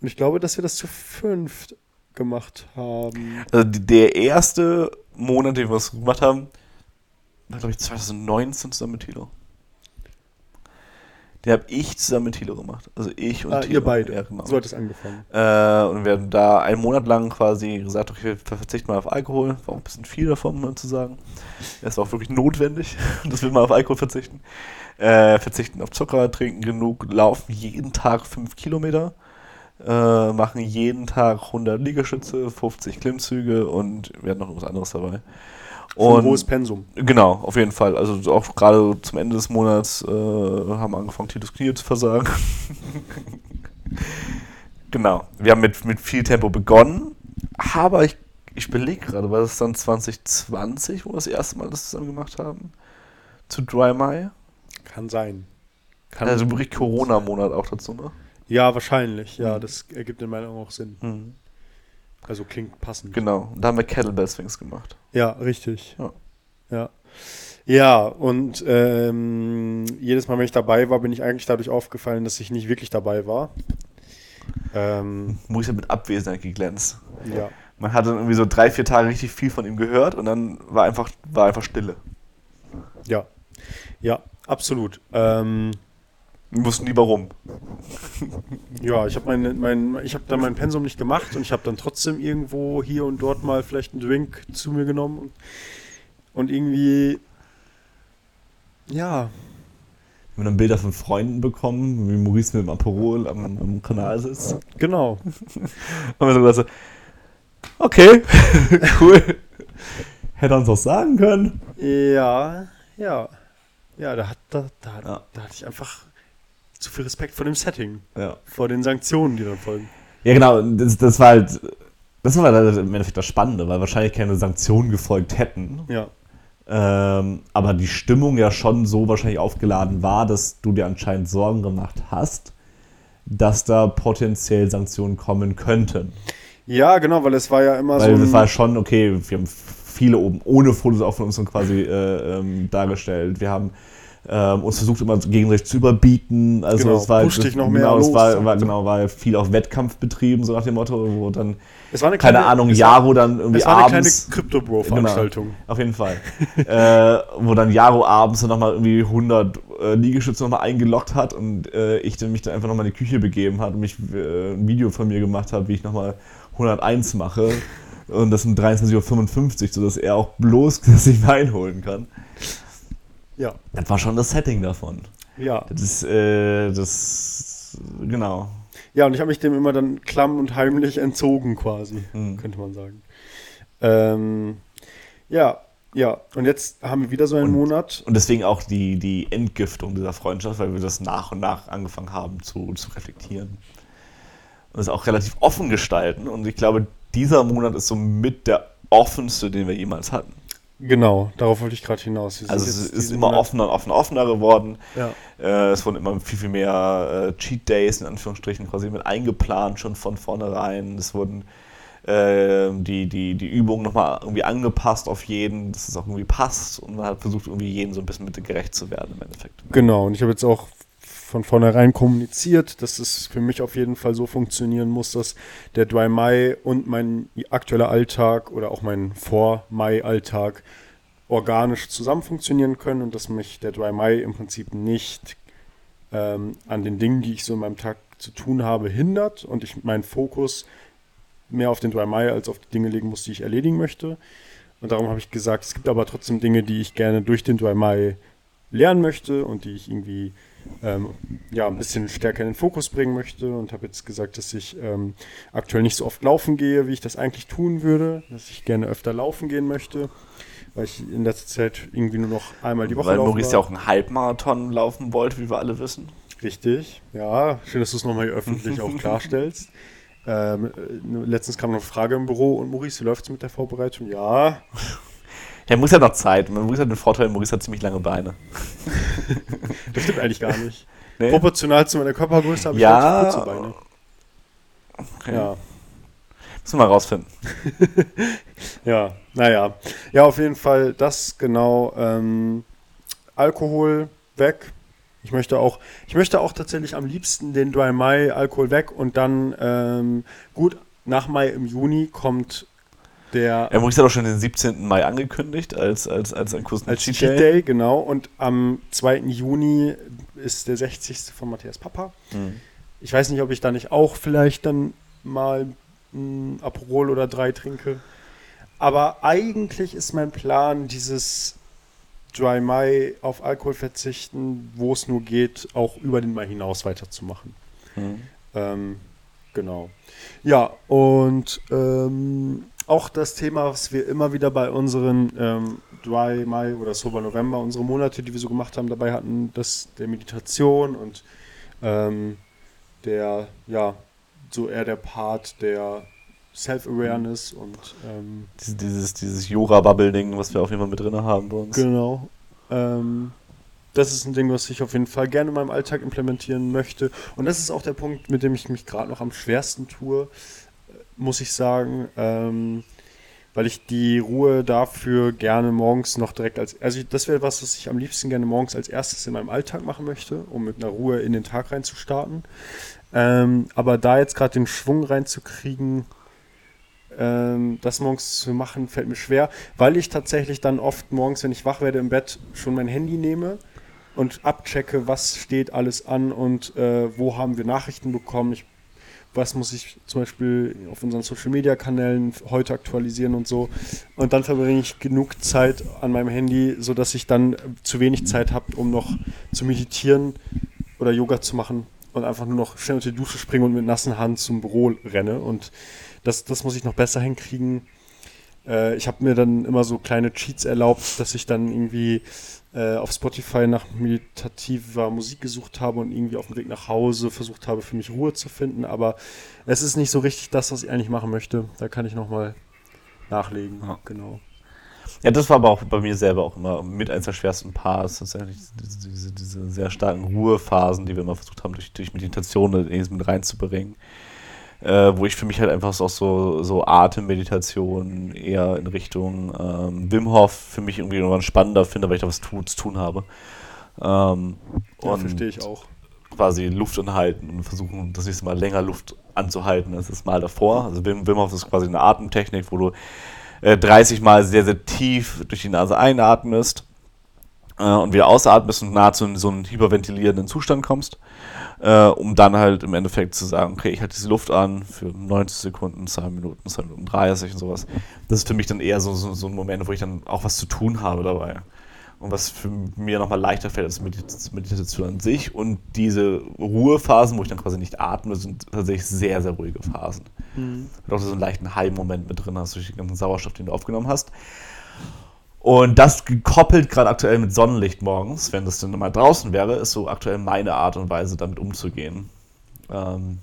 Und ich glaube, dass wir das zu fünft gemacht haben. Also der erste Monat, den wir es gemacht haben, war glaube ich 2019 zusammen mit Thilo. Den habe ich zusammen mit Thilo gemacht. Also ich und Ah, Thilo. ihr beide. Ja, genau. So hat es angefangen. Äh, und wir haben da einen Monat lang quasi gesagt, okay, wir verzichten mal auf Alkohol. War auch ein bisschen viel davon, um mal zu sagen. Es war auch wirklich notwendig, dass wir mal auf Alkohol verzichten. Äh, verzichten auf Zucker, trinken genug, laufen jeden Tag fünf Kilometer, äh, machen jeden Tag 100 Liegestütze, 50 Klimmzüge und wir hatten noch was anderes dabei. Schon ein Und hohes Pensum. Genau, auf jeden Fall. Also auch gerade zum Ende des Monats äh, haben wir angefangen, Titus Knie zu versagen. genau. Wir haben mit, mit viel Tempo begonnen, aber ich, ich belege gerade, war das dann 2020, wo wir das erste Mal das zusammen gemacht haben? Zu Dry Mai? Kann sein. Kann Also wirklich Corona-Monat auch dazu, ne? Ja, wahrscheinlich. Ja, Mhm. das ergibt in meiner Augen auch Sinn. Mhm. Also klingt passend. Genau. Und da haben wir Kettlebell Swings gemacht. Ja, richtig. Ja. Ja. Ja, und ähm, jedes Mal, wenn ich dabei war, bin ich eigentlich dadurch aufgefallen, dass ich nicht wirklich dabei war. Ähm, Muss ja mit Abwesenheit geglänzt. ja. Man hat dann irgendwie so drei, vier Tage richtig viel von ihm gehört und dann war einfach, war einfach Stille. Ja. Ja, absolut. Ähm, Wir wussten nie warum. ja, ich habe mein, mein, ich hab dann mein Pensum nicht gemacht und ich habe dann trotzdem irgendwo hier und dort mal vielleicht einen Drink zu mir genommen und, irgendwie, ja, haben dann Bilder von Freunden bekommen, wie Maurice mit dem Aperol am, am Kanal sitzt. Genau. Und wir so gedacht, so, okay, cool. Hätte er uns auch sagen können. Ja, ja. Ja, da, hat, da, da, Ja. da hatte ich einfach zu viel Respekt vor dem Setting, Ja. vor den Sanktionen, die dann folgen. Ja, genau, das, das war halt, das war halt im Endeffekt das Spannende, weil wahrscheinlich keine Sanktionen gefolgt hätten. Ja, Ähm, aber die Stimmung ja schon so wahrscheinlich aufgeladen war, dass du dir anscheinend Sorgen gemacht hast, dass da potenziell Sanktionen kommen könnten. ja genau, weil es war ja immer Weil so. es war schon, okay, wir haben viele oben ohne Fotos auch von uns und quasi äh, ähm, dargestellt. Wir haben ähm, uns versucht immer gegenseitig zu überbieten. Also Genau, es war dich noch mehr genau, es los, war, sagt war er. genau, war viel auf Wettkampf betrieben, so nach dem Motto, wo dann, es war eine keine kleine- Ahnung, es Jaro dann irgendwie Es war eine kleine abends. Genau. Crypto-Bro-Veranstaltung. Auf jeden Fall. äh, wo dann Jaro abends dann nochmal irgendwie 100 äh, Liegestütze nochmal eingeloggt hat und äh, ich dann mich dann einfach nochmal in die Küche begeben hat und mich äh, ein Video von mir gemacht habe, wie ich nochmal 101 mache. Und das um 23.55 Uhr, sodass er auch bloß sich einholen kann. Ja, Das war schon das Setting davon. ja. Das ist, äh, das, genau. Ja, und ich habe mich dem immer dann klamm und heimlich entzogen quasi, Mhm. könnte man sagen. Ähm, ja, ja. Und jetzt haben wir wieder so einen Monat. Und deswegen auch die, die Entgiftung dieser Freundschaft, weil wir das nach und nach angefangen haben zu, zu reflektieren. Und es auch relativ offen gestalten. Und ich glaube, dieser Monat ist so mit der offenste, den wir jemals hatten. Genau, darauf wollte ich gerade hinaus. Also es ist immer offener und offener, offener geworden. Ja. Äh, es wurden immer viel, viel mehr äh, Cheat Days in Anführungsstrichen quasi mit eingeplant, schon von vornherein. Es wurden äh, die, die, die Übungen nochmal irgendwie angepasst auf jeden, dass es auch irgendwie passt. Und man hat versucht, irgendwie jedem so ein bisschen mit gerecht zu werden im Endeffekt. Genau, und ich habe jetzt auch von vornherein kommuniziert, dass es für mich auf jeden Fall so funktionieren muss, dass der Dry Mai und mein aktueller Alltag oder auch mein Vor-Mai-Alltag organisch zusammen funktionieren können und dass mich der Dry Mai im Prinzip nicht ähm, an den Dingen, die ich so in meinem Tag zu tun habe, hindert und ich meinen Fokus mehr auf den Dry Mai als auf die Dinge legen muss, die ich erledigen möchte. Und darum habe ich gesagt, es gibt aber trotzdem Dinge, die ich gerne durch den Dry Mai lernen möchte und die ich irgendwie ähm, ja, ein bisschen stärker in den Fokus bringen möchte und habe jetzt gesagt, dass ich ähm, aktuell nicht so oft laufen gehe, wie ich das eigentlich tun würde, dass ich gerne öfter laufen gehen möchte, weil ich in letzter Zeit irgendwie nur noch einmal die Woche Weil laufen Maurice war. ja auch einen Halbmarathon laufen wollte, wie wir alle wissen. Richtig, ja. Schön, dass du es nochmal hier öffentlich auch klarstellst. Ähm, äh, letztens kam noch eine Frage im Büro und Maurice, wie läuft es mit der Vorbereitung? Ja, Ja, Maurice hat noch Zeit. Maurice hat den Vorteil, Maurice hat ziemlich lange Beine. das stimmt eigentlich gar nicht. Nee? Proportional zu meiner Körpergröße habe ich Ja. relativ kurze Beine. Okay. Ja, Müssen wir mal rausfinden. ja, naja. Ja, auf jeden Fall das genau. Ähm, Alkohol weg. Ich möchte auch, ich möchte auch tatsächlich am liebsten den Dry Mai Alkohol weg und dann ähm, gut nach Mai im Juni kommt der Ja, Maurice hat auch schon den 17. Mai angekündigt als, als, als einen kurzen Als Cheat Day. genau. Und am 2. Juni ist der 60. von Matthias Papa. Mhm. Ich weiß nicht, ob ich da nicht auch vielleicht dann mal ein Aperol oder drei trinke. Aber eigentlich ist mein Plan, dieses Dry Mai auf Alkohol verzichten, wo es nur geht, auch über den Mai hinaus weiterzumachen. Mhm. Ähm, genau. Ja, und ähm, auch das Thema, was wir immer wieder bei unseren ähm, Dry Mai oder Sober November, unsere Monate, die wir so gemacht haben, dabei hatten, das der Meditation und ähm, der, ja, so eher der Part der Self-Awareness und ähm, Dieses, dieses, Yoga-Bubble-Ding, was wir auf jeden Fall mit drin haben bei uns. Genau. Ähm, das ist ein Ding, was ich auf jeden Fall gerne in meinem Alltag implementieren möchte. Und das ist auch der Punkt, mit dem ich mich gerade noch am schwersten tue, muss ich sagen. Ähm, weil ich die Ruhe dafür gerne morgens noch direkt als. Also, das wäre was, was ich am liebsten gerne morgens als erstes in meinem Alltag machen möchte, um mit einer Ruhe in den Tag reinzustarten. Ähm, aber da jetzt gerade den Schwung reinzukriegen, ähm, das morgens zu machen, fällt mir schwer, weil ich tatsächlich dann oft morgens, wenn ich wach werde im Bett, schon mein Handy nehme und abchecke, was steht alles an und äh, wo haben wir Nachrichten bekommen. Ich was muss ich zum Beispiel auf unseren Social-Media-Kanälen heute aktualisieren und so. Und dann verbringe ich genug Zeit an meinem Handy, sodass ich dann zu wenig Zeit habe, um noch zu meditieren oder Yoga zu machen und einfach nur noch schnell unter die Dusche springe und mit nassen Hand zum Büro renne. Und das, das muss ich noch besser hinkriegen. Äh, ich habe mir dann immer so kleine Cheats erlaubt, dass ich dann irgendwie äh, auf Spotify nach meditativer Musik gesucht habe und irgendwie auf dem Weg nach Hause versucht habe, für mich Ruhe zu finden. Aber es ist nicht so richtig das, was ich eigentlich machen möchte. Da kann ich nochmal nachlegen. Ja. Genau. Ja, das war aber auch bei mir selber auch immer mit eines der schwersten Parts. Tatsächlich diese, diese, diese sehr starken Ruhephasen, die wir immer versucht haben, durch, durch Meditation mit reinzubringen. Äh, wo ich für mich halt einfach auch so, so Atemmeditation eher in Richtung ähm, Wim Hof für mich irgendwie irgendwann spannender finde, weil ich da was tu, zu tun habe. Ähm, Ja, und verstehe ich auch. quasi Luft anhalten und versuchen, das nächste Mal länger Luft anzuhalten als das Mal davor. Also Wim, Wim Hof ist quasi eine Atemtechnik, wo du äh, 30 Mal sehr, sehr tief durch die Nase einatmest äh, und wieder ausatmest und nahezu in so einen hyperventilierenden Zustand kommst, äh, um dann halt im Endeffekt zu sagen, okay, ich halte diese Luft an für 90 Sekunden, 2 Minuten, 2 Minuten 30 und sowas. Das ist für mich dann eher so, so, so ein Moment, wo ich dann auch was zu tun habe dabei. Und was für mir nochmal leichter fällt als Medit- Meditation an sich. Und diese Ruhephasen, wo ich dann quasi nicht atme, sind tatsächlich sehr, sehr ruhige Phasen. Und auch so einen leichten High-Moment mit drin hast durch den ganzen Sauerstoff, den du aufgenommen hast. Und das gekoppelt gerade aktuell mit Sonnenlicht morgens, wenn das dann mal draußen wäre, ist so aktuell meine Art und Weise, damit umzugehen. Ähm,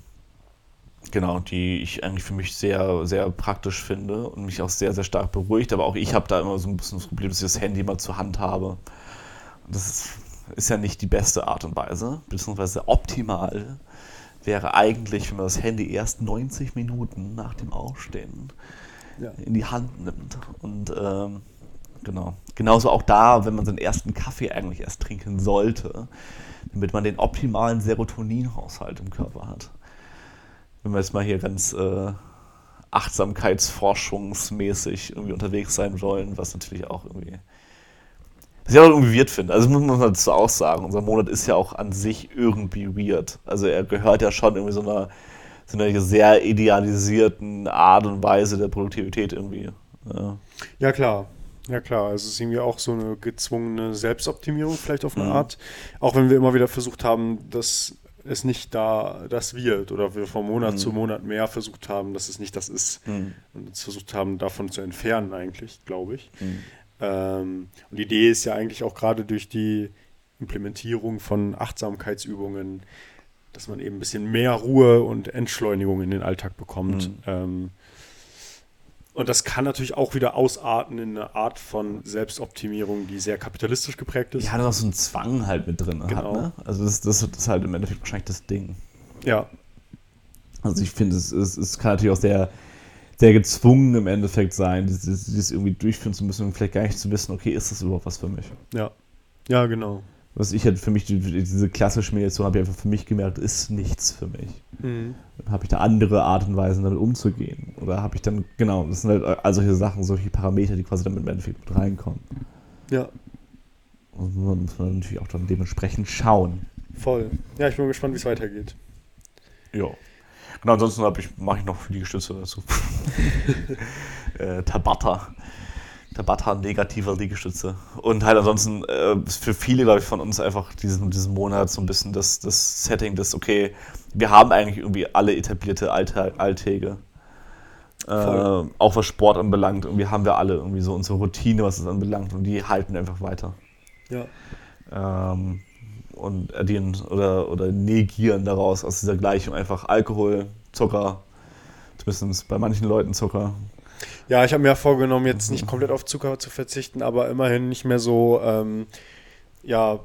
genau, die ich eigentlich für mich sehr, sehr praktisch finde und mich auch sehr, sehr stark beruhigt. Aber auch ich habe da immer so ein bisschen das Problem, dass ich das Handy immer zur Hand habe. Das ist, ist ja nicht die beste Art und Weise, beziehungsweise optimal wäre eigentlich, wenn man das Handy erst 90 Minuten nach dem Aufstehen Ja. in die Hand nimmt. Und ähm, genau. Genauso auch da, wenn man seinen ersten Kaffee eigentlich erst trinken sollte, damit man den optimalen Serotoninhaushalt im Körper hat. Wenn wir jetzt mal hier ganz äh, achtsamkeitsforschungsmäßig irgendwie unterwegs sein wollen, was natürlich auch irgendwie. Was ich auch irgendwie weird finde. Also muss man dazu auch sagen, unser Monat ist ja auch an sich irgendwie weird. Also er gehört ja schon irgendwie so einer, so einer sehr idealisierten Art und Weise der Produktivität irgendwie. Ja. Ja, klar. Ja, klar. Also es ist irgendwie auch so eine gezwungene Selbstoptimierung vielleicht auf eine Mhm. Art. Auch wenn wir immer wieder versucht haben, dass es nicht da das wird oder wir von Monat Mhm. zu Monat mehr versucht haben, dass es nicht das ist Mhm. und uns versucht haben, davon zu entfernen eigentlich, glaube ich. Mhm. Ähm, und die Idee ist ja eigentlich auch gerade durch die Implementierung von Achtsamkeitsübungen, dass man eben ein bisschen mehr Ruhe und Entschleunigung in den Alltag bekommt. Mhm. Ähm, und das kann natürlich auch wieder ausarten in eine Art von Selbstoptimierung, die sehr kapitalistisch geprägt ist. Ja, da noch so einen Zwang halt mit drin Genau. hat, ne? Also das, das ist halt im Endeffekt wahrscheinlich das Ding. Ja, Also ich finde, es, es, es kann natürlich auch sehr, sehr gezwungen im Endeffekt sein, dieses, dieses irgendwie durchführen zu müssen und vielleicht gar nicht zu wissen, okay, ist das überhaupt was für mich? ja. Ja, genau. Was ich halt für mich, die- diese klassische Meditation habe ich einfach für mich gemerkt, ist nichts für mich. Mhm. Dann habe ich da andere Art und Weisen, damit umzugehen. Oder habe ich dann, genau, das sind halt all solche Sachen, solche Parameter, die quasi damit im Endeffekt mit reinkommen. Ja, Und man muss man natürlich auch dann dementsprechend schauen. voll. Ja, ich bin gespannt, wie es weitergeht. Ja. Genau, ansonsten ich, mache ich noch Liegestütze dazu. äh, Tabata. Tabata, negativer Liegestütze. Und halt ansonsten äh, für viele, glaube ich, von uns einfach diesen, diesen Monat so ein bisschen das, das Setting, das, okay, wir haben eigentlich irgendwie alle etablierte Alltag, Alltäge. Äh, auch was Sport anbelangt. Irgendwie haben wir alle irgendwie so unsere Routine, was es anbelangt. Und die halten einfach weiter. Ja, Ähm, und addieren oder, oder negieren daraus aus dieser Gleichung einfach Alkohol, Zucker, zumindest bei manchen Leuten Zucker. Ja, ich habe mir ja vorgenommen, jetzt nicht komplett auf Zucker zu verzichten, aber immerhin nicht mehr so, ähm, ja,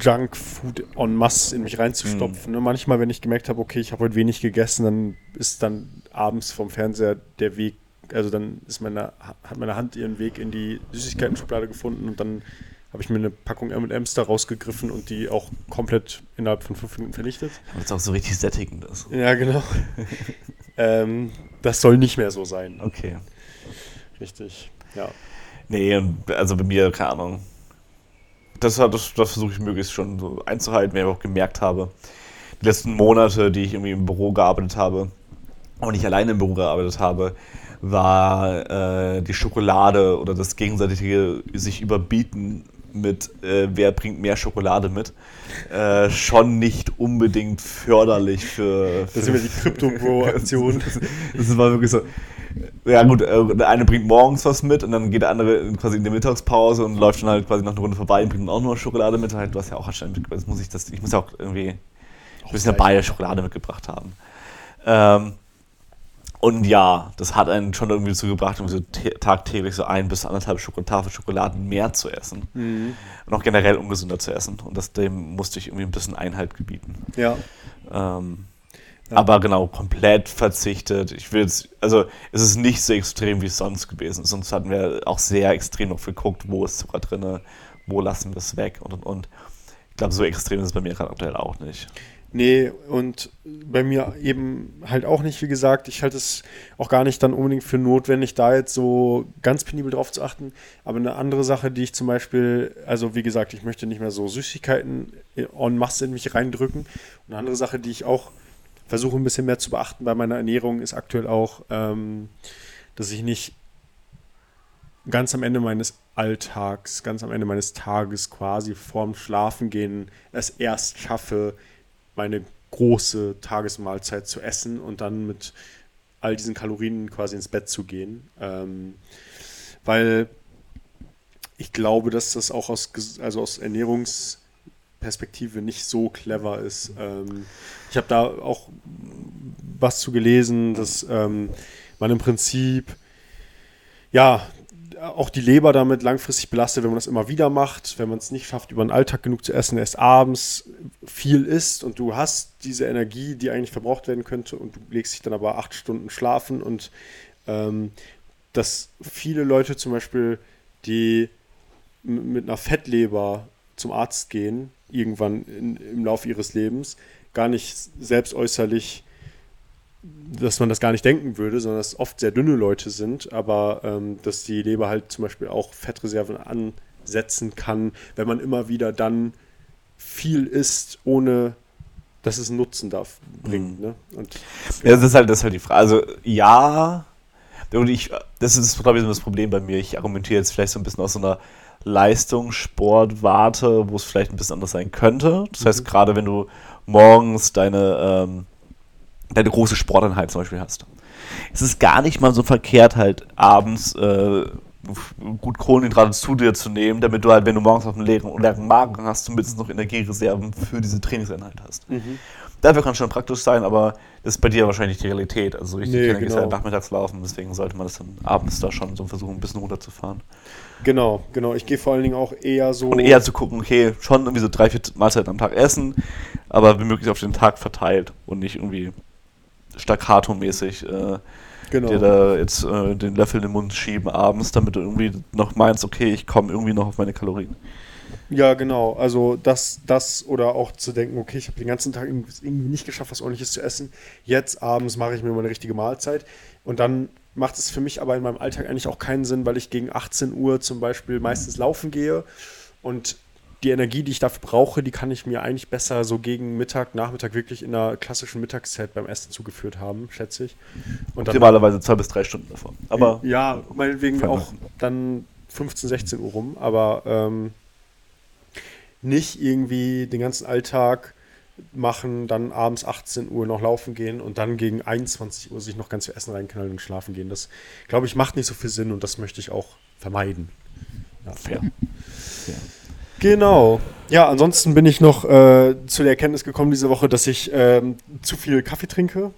Junkfood en masse in mich reinzustopfen. Ne? Manchmal, wenn ich gemerkt habe, okay, ich habe heute wenig gegessen, dann ist dann abends vom Fernseher der Weg, also dann ist meine, hat meine Hand ihren Weg in die Süßigkeiten-Schublade gefunden und dann habe ich mir eine Packung M&M's da rausgegriffen und die auch komplett innerhalb von fünf Minuten vernichtet. Weil es auch so richtig sättigend ist. Ja, genau. ähm, das soll nicht mehr so sein. Okay. Richtig. Ja. Nee, also bei mir, keine Ahnung. Das, das, das versuche ich möglichst schon so einzuhalten, weil ich auch gemerkt habe, die letzten Monate, die ich irgendwie im Büro gearbeitet habe, auch nicht alleine im Büro gearbeitet habe, war äh, die Schokolade oder das gegenseitige sich überbieten mit äh, wer bringt mehr Schokolade mit, äh, schon nicht unbedingt förderlich für. Das sind wir die Crypto-Bro-Aktion. das, das war wirklich so. Ja gut, äh, der eine bringt morgens was mit und dann geht der andere quasi in die Mittagspause und läuft dann halt quasi noch eine Runde vorbei und bringt dann auch nur Schokolade mit. Halt, du hast ja auch anscheinend muss ich das, ich muss ja auch irgendwie, ich muss ja beide Schokolade mitgebracht haben. Ähm, und ja, das hat einen schon irgendwie dazu gebracht, irgendwie so tagtäglich so ein bis anderthalb Schoko Tafel Schokoladen mehr zu essen. Mhm. Und auch generell ungesünder zu essen. Und das, dem musste ich irgendwie ein bisschen Einhalt gebieten. Ja. Ähm, ja. Aber genau, komplett verzichtet. Ich will jetzt, also es ist nicht so extrem wie es sonst gewesen. Sonst hatten wir auch sehr extrem noch geguckt, wo ist Zucker drin, wo lassen wir es weg und und und. Ich glaube, so extrem ist es bei mir gerade aktuell auch nicht. Nee, und bei mir eben halt auch nicht, wie gesagt. Ich halte es auch gar nicht dann unbedingt für notwendig, da jetzt so ganz penibel drauf zu achten. Aber eine andere Sache, die ich zum Beispiel, also wie gesagt, ich möchte nicht mehr so Süßigkeiten en masse in mich reindrücken. Und eine andere Sache, die ich auch versuche ein bisschen mehr zu beachten bei meiner Ernährung, ist aktuell auch, ähm, dass ich nicht ganz am Ende meines Alltags, ganz am Ende meines Tages quasi vorm Schlafengehen es erst schaffe, meine große Tagesmahlzeit zu essen und dann mit all diesen Kalorien quasi ins Bett zu gehen. Ähm, weil ich glaube, dass das auch aus, also aus Ernährungsperspektive nicht so clever ist. Ähm, ich habe da auch was zu gelesen, dass ähm, man im Prinzip ja auch die Leber damit langfristig belastet, wenn man das immer wieder macht, wenn man es nicht schafft, über den Alltag genug zu essen, erst abends viel isst und du hast diese Energie, die eigentlich verbraucht werden könnte und du legst dich dann aber acht Stunden schlafen und ähm, dass viele Leute zum Beispiel, die mit einer Fettleber zum Arzt gehen, irgendwann in, im Laufe ihres Lebens, gar nicht selbst äußerlich dass man das gar nicht denken würde, sondern dass es oft sehr dünne Leute sind, aber ähm, dass die Leber halt zum Beispiel auch Fettreserven ansetzen kann, wenn man immer wieder dann viel isst, ohne dass es einen Nutzen darf, bringt. Mhm. Ne? Und, ja. ja, das ist halt, das ist halt die Frage. Also ja, und ich, das ist, glaube ich, so das Problem bei mir. Ich argumentiere jetzt vielleicht so ein bisschen aus so einer Leistungssportwarte, wo es vielleicht ein bisschen anders sein könnte. Das heißt, mhm. gerade wenn du morgens deine ähm, deine große Sporteinheit zum Beispiel hast. Es ist gar nicht mal so verkehrt, halt abends äh, gut Kohlenhydrate zu dir zu nehmen, damit du halt, wenn du morgens auf einem leeren, leeren Magen hast, zumindest noch Energiereserven für diese Trainingseinheit hast. Mhm. Dafür kann es schon praktisch sein, aber das ist bei dir wahrscheinlich die Realität. Also richtig nee, genau. halt nachmittags laufen, deswegen sollte man das dann abends da schon so versuchen, ein bisschen runterzufahren. Genau, genau. Ich gehe vor allen Dingen auch eher so. Und eher zu gucken, okay, schon irgendwie so drei, vier Mahlzeiten am Tag essen, aber wie möglich auf den Tag verteilt und nicht irgendwie staccato-mäßig äh, genau. dir da jetzt äh, den Löffel in den Mund schieben abends, damit du irgendwie noch meinst, okay, ich komme irgendwie noch auf meine Kalorien. Ja, genau. Also das, das oder auch zu denken, okay, ich habe den ganzen Tag irgendwie nicht geschafft, was ordentliches zu essen. Jetzt abends mache ich mir mal eine richtige Mahlzeit. Und dann macht es für mich aber in meinem Alltag eigentlich auch keinen Sinn, weil ich gegen 18 Uhr zum Beispiel meistens laufen gehe und die Energie, die ich dafür brauche, die kann ich mir eigentlich besser so gegen Mittag, Nachmittag wirklich in der klassischen Mittagszeit beim Essen zugeführt haben, schätze ich. Und Optimalerweise zwei bis drei Stunden davon. Aber ja, meinetwegen auch dann 15, 16 Uhr rum, aber ähm, nicht irgendwie den ganzen Alltag machen, dann abends 18 Uhr noch laufen gehen und dann gegen 21 Uhr sich noch ganz viel Essen reinknallen und schlafen gehen. Das, glaube ich, macht nicht so viel Sinn und das möchte ich auch vermeiden. Ja. Fair. Fair. Genau. Ja, ansonsten bin ich noch äh, zu der Erkenntnis gekommen diese Woche, dass ich ähm, zu viel Kaffee trinke.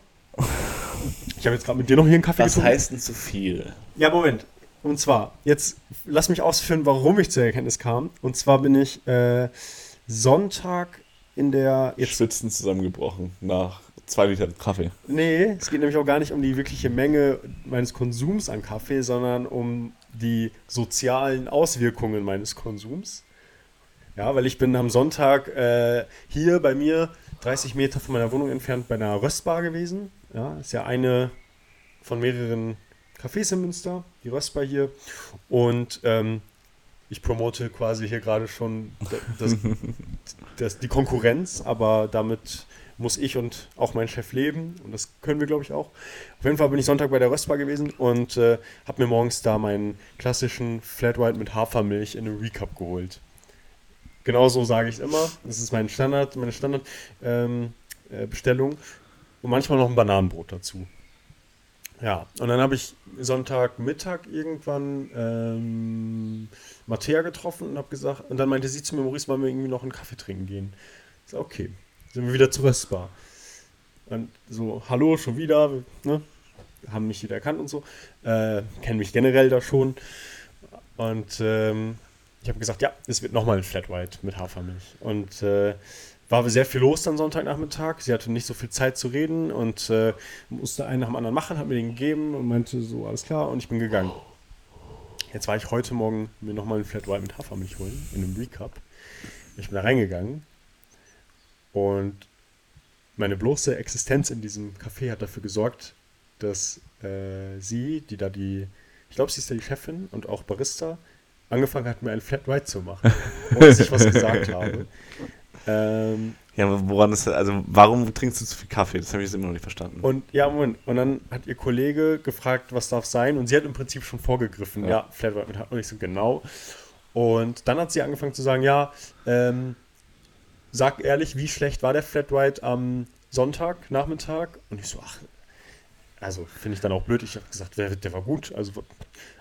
Ich habe jetzt gerade mit dir noch hier einen Kaffee Was getrunken. Was heißt denn zu viel? Ja, Moment. Und zwar, jetzt lass mich ausführen, warum ich zur Erkenntnis kam. Und zwar bin ich äh, Sonntag in der. Jetzt Schwitzen zusammengebrochen nach zwei Liter Kaffee. Nee, es geht nämlich auch gar nicht um die wirkliche Menge meines Konsums an Kaffee, sondern um die sozialen Auswirkungen meines Konsums. Ja, weil ich bin am Sonntag äh, hier bei mir 30 Meter von meiner Wohnung entfernt bei einer Röstbar gewesen. Ja, ist ja eine von mehreren Cafés in Münster, die Röstbar hier. Und ähm, ich promote quasi hier gerade schon das, das, die Konkurrenz, aber damit muss ich und auch mein Chef leben und das können wir, glaube ich, auch. Auf jeden Fall bin ich Sonntag bei der Röstbar gewesen und äh, habe mir morgens da meinen klassischen Flat White mit Hafermilch in einem Recap geholt. Genauso sage ich immer. Das ist mein Standard, meine Standardbestellung. Ähm, äh, und manchmal noch ein Bananenbrot dazu. Ja, und dann habe ich Sonntagmittag irgendwann ähm, Mattea getroffen und habe gesagt, und dann meinte sie zu mir, Maurice, wollen wir irgendwie noch einen Kaffee trinken gehen? Ich sag, okay sind wir wieder zu Röstbar. Und so, hallo, schon wieder, ne? Haben mich wieder erkannt und so. Äh, kennen mich generell da schon. Und ähm, ich habe gesagt, ja, es wird nochmal ein Flat White mit Hafermilch. Und äh, war sehr viel los dann Sonntagnachmittag. Sie hatte nicht so viel Zeit zu reden und äh, musste einen nach dem anderen machen, hat mir den gegeben und meinte so, alles klar, und ich bin gegangen. Jetzt war ich heute Morgen mir nochmal ein Flat White mit Hafermilch holen, in einem Recap. Ich bin da reingegangen und meine bloße Existenz in diesem Café hat dafür gesorgt, dass äh, sie, die da die, ich glaube, sie ist da die Chefin und auch Barista, angefangen hat, mir ein Flat White zu machen, ohne dass ich was gesagt habe. Ähm, ja, woran ist das, also warum trinkst du zu viel Kaffee? Das habe ich jetzt immer noch nicht verstanden. Und ja, Moment. Und dann hat ihr Kollege gefragt, was darf sein? Und sie hat im Prinzip schon vorgegriffen. Ja, ja Flat White mit hat man nicht so genau. Und dann hat sie angefangen zu sagen, ja, ähm, sag ehrlich, wie schlecht war der Flat White am Sonntag, Nachmittag? Und ich so, ach, also finde ich dann auch blöd. Ich habe gesagt, der, der, war gut, also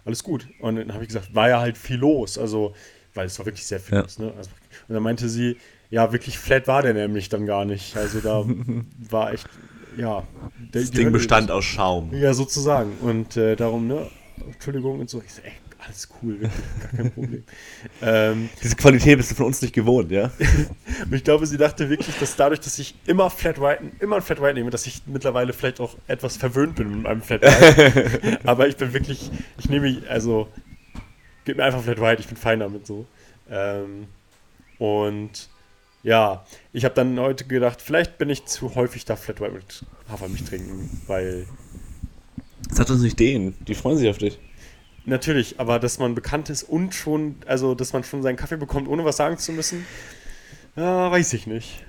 alles gut. Und dann habe ich gesagt, war ja halt viel los, also, weil es war wirklich sehr viel ja. los. Ne? Also, und dann meinte sie, ja, wirklich flat war der nämlich dann gar nicht. Also da war echt, ja. Der, das Ding bestand aus Schaum. Ja, sozusagen. Und äh, darum, ne, Entschuldigung und so. Ich so, ey, alles cool, gar kein Problem. ähm, Diese Qualität bist du von uns nicht gewohnt, ja? und ich glaube, sie dachte wirklich, dass dadurch, dass ich immer Flat White, immer ein Flat White nehme, dass ich mittlerweile vielleicht auch etwas verwöhnt bin mit meinem Flat White. Aber ich bin wirklich, ich nehme, also, gib mir einfach Flat White, ich bin fein damit so. Ähm, und ja, ich habe dann heute gedacht, vielleicht bin ich zu häufig da Flat White mit Hafermilch trinken, weil. Sag das nicht denen, die freuen sich auf dich. Natürlich, aber dass man bekannt ist und schon, also dass man schon seinen Kaffee bekommt, ohne was sagen zu müssen, ja, weiß ich nicht.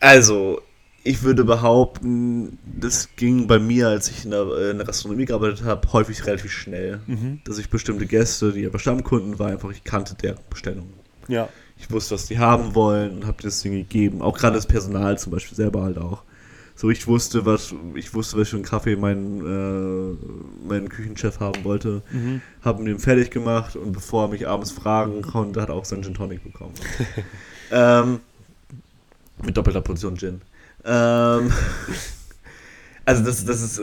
Also, ich würde behaupten, das ging bei mir, als ich in der, in der Gastronomie gearbeitet habe, häufig relativ schnell. Mhm. Dass ich bestimmte Gäste, die aber Stammkunden waren, einfach ich kannte der Bestellung. Ja. Ich wusste, was die haben wollen und habe das Ding gegeben. Auch gerade das Personal zum Beispiel selber halt auch. So, ich wusste, was ich wusste, was für einen Kaffee mein, äh, mein Küchenchef haben wollte. Mhm. Haben ihn fertig gemacht und bevor er mich abends fragen konnte, hat er auch seinen Gin Tonic bekommen. ähm, mit doppelter Portion Gin. Ähm, also das, das ist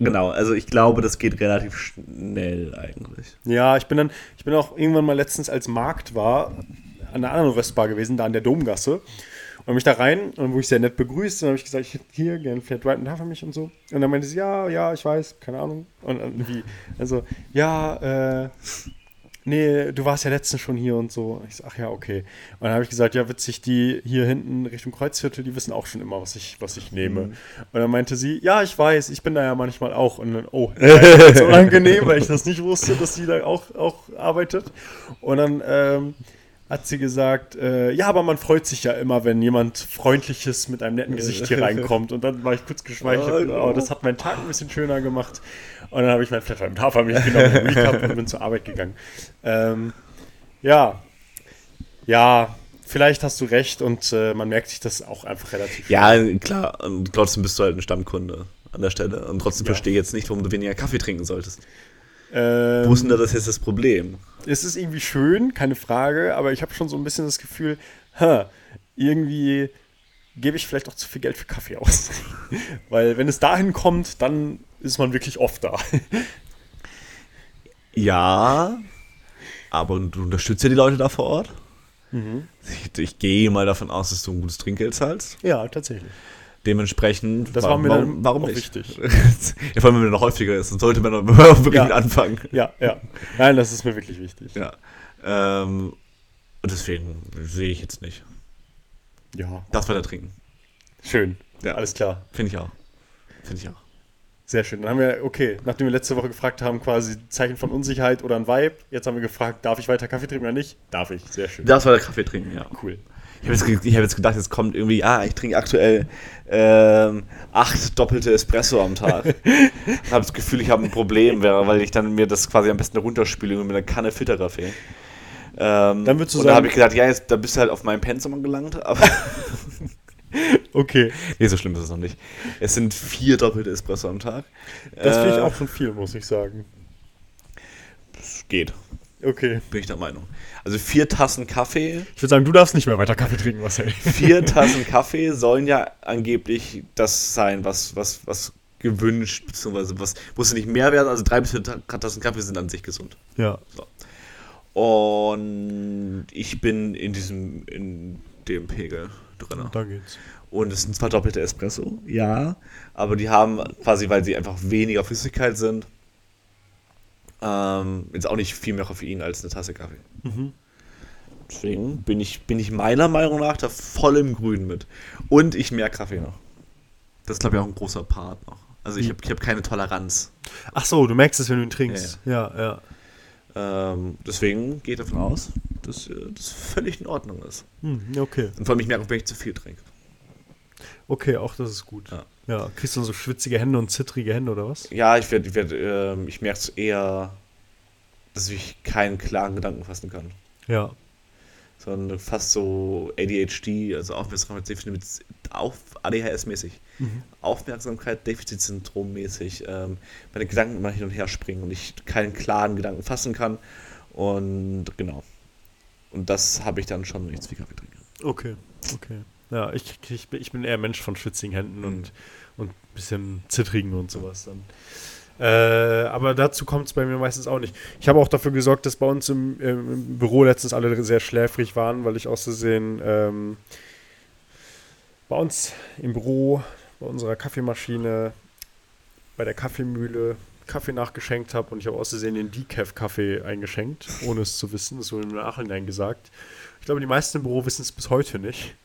genau, also ich glaube, das geht relativ schnell eigentlich. Ja, ich bin dann, ich bin auch irgendwann mal letztens als Markt war, an einer anderen Röstbar gewesen, da an der Domgasse. Und mich da rein und wo ich sehr nett begrüßt, dann habe ich gesagt, ich hätte hier gerne Flat White und Hafermilch und so. Und dann meinte sie, ja, ja, ich weiß, keine Ahnung. Und wie, also, ja, äh, nee, du warst ja letztens schon hier und so. Ich so, ach ja, okay. Und dann habe ich gesagt, ja, witzig, die hier hinten Richtung Kreuzviertel, die wissen auch schon immer, was ich, was ich nehme. Mhm. Und dann meinte sie, ja, ich weiß, ich bin da ja manchmal auch. Und dann, oh, ist unangenehm, weil ich das nicht wusste, dass sie da auch, auch arbeitet. Und dann, ähm, hat sie gesagt, äh, ja, aber man freut sich ja immer, wenn jemand Freundliches mit einem netten Gesicht hier reinkommt. Und dann war ich kurz geschmeichelt. Oh, oh, das hat meinen Tag ein bisschen schöner gemacht. Und dann habe ich mein Flatter mit Hafermilch genommen, Recap und bin zur Arbeit gegangen. Ähm, ja, ja, vielleicht hast du recht und äh, man merkt sich das auch einfach relativ Ja, schnell. klar. Und trotzdem bist du halt ein Stammkunde an der Stelle. Und trotzdem ja. verstehe ich jetzt nicht, warum du weniger Kaffee trinken solltest. Ähm, Wo ist denn da das jetzt das Problem? Es ist irgendwie schön, keine Frage, aber ich habe schon so ein bisschen das Gefühl, ha, irgendwie gebe ich vielleicht auch zu viel Geld für Kaffee aus. Weil wenn es dahin kommt, dann ist man wirklich oft da. ja, aber du unterstützt ja die Leute da vor Ort. Mhm. Ich, ich, gehe mal davon aus, dass du ein gutes Trinkgeld zahlst. Ja, tatsächlich. Dementsprechend, das war mir warum, warum nicht? wichtig. ja, vor allem, wenn er noch häufiger ist, dann sollte man wirklich ja. mit anfangen. Ja, ja. Nein, das ist mir wirklich wichtig. Ja. Ähm, und deswegen sehe ich jetzt nicht. Ja. Das weiter trinken. Schön. Ja. Alles klar. Finde ich auch. Finde ich auch. Sehr schön. Dann haben wir, okay, nachdem wir letzte Woche gefragt haben, quasi Zeichen von Unsicherheit oder ein Vibe, jetzt haben wir gefragt, darf ich weiter Kaffee trinken oder nicht? Darf ich. Sehr schön. Das war der Kaffee trinken, ja. Cool. Ich habe jetzt, ich hab jetzt gedacht, jetzt kommt irgendwie, ah, ich trinke aktuell ähm, acht doppelte Espresso am Tag. Ich habe das Gefühl, ich habe ein Problem, weil ich dann mir das quasi am besten runterspüle mit einer Kanne Filterkaffee. Ähm, Dann würdest du und da sagen- habe ich gedacht, ja, jetzt, da bist du halt auf meinem Pensum angelangt, aber Okay. nee, so schlimm ist es noch nicht. Es sind vier doppelte Espresso am Tag. Das finde ich Äh, auch schon viel, muss ich sagen. es Geht, Okay. bin ich der Meinung. Also vier Tassen Kaffee Ich würde sagen, du darfst nicht mehr weiter Kaffee trinken, Marcel. vier Tassen Kaffee sollen ja angeblich das sein, was, was, was gewünscht, beziehungsweise was muss nicht mehr werden. Also drei bis vier Ta- Tassen Kaffee sind an sich gesund. Ja. Und ich bin in diesem, in dem Pegel drin. Da geht's. Und es sind zwar doppelte Espresso, ja, aber die haben quasi, weil sie einfach weniger Flüssigkeit sind, ähm, jetzt auch nicht viel mehr Koffein als eine Tasse Kaffee. Mhm. Deswegen bin ich, bin ich meiner Meinung nach da voll im Grün mit. Und ich merke Kaffee noch. Das ist, glaube ich, auch ein großer Part noch. Also ich Mhm. habe ich hab keine Toleranz. Ach so, du merkst es, wenn du ihn trinkst. Ja, ja. Ähm, deswegen gehe ich davon aus, dass äh, das völlig in Ordnung ist. Hm, okay. Und vor allem, ich merke wenn ich zu viel trinke. Okay, auch das ist gut. Ja. Ja. Kriegst du so schwitzige Hände und zittrige Hände oder was? Ja, ich werde, ich, werd, ähm, ich merke es eher, dass ich keinen klaren Gedanken fassen kann. Ja. Sondern fast so ADHD, also Aufmerksamkeitsdefizit, auf ADHS-mäßig. Mhm. Aufmerksamkeit, Defizitsyndrom mäßig. Ähm, meine Gedanken immer hin und her springen und ich keinen klaren Gedanken fassen kann. Und genau. Und das habe ich dann schon, wenn ich Kaffee trinke. Okay, okay. Ja, ich, ich, bin- ich bin eher Mensch von schwitzigen Händen und, und ein bisschen zittrigen und sowas dann. Äh, aber dazu kommt es bei mir meistens auch nicht. Ich habe auch dafür gesorgt, dass bei uns im, im, im Büro letztens alle sehr schläfrig waren, weil ich aus Versehen ähm, bei uns im Büro, bei unserer Kaffeemaschine, bei der Kaffeemühle Kaffee nachgeschenkt habe und ich habe aus Versehen den Decaf-Kaffee eingeschenkt, ohne es zu wissen. Das wurde mir im Nachhinein gesagt. Ich glaube, die meisten im Büro wissen es bis heute nicht.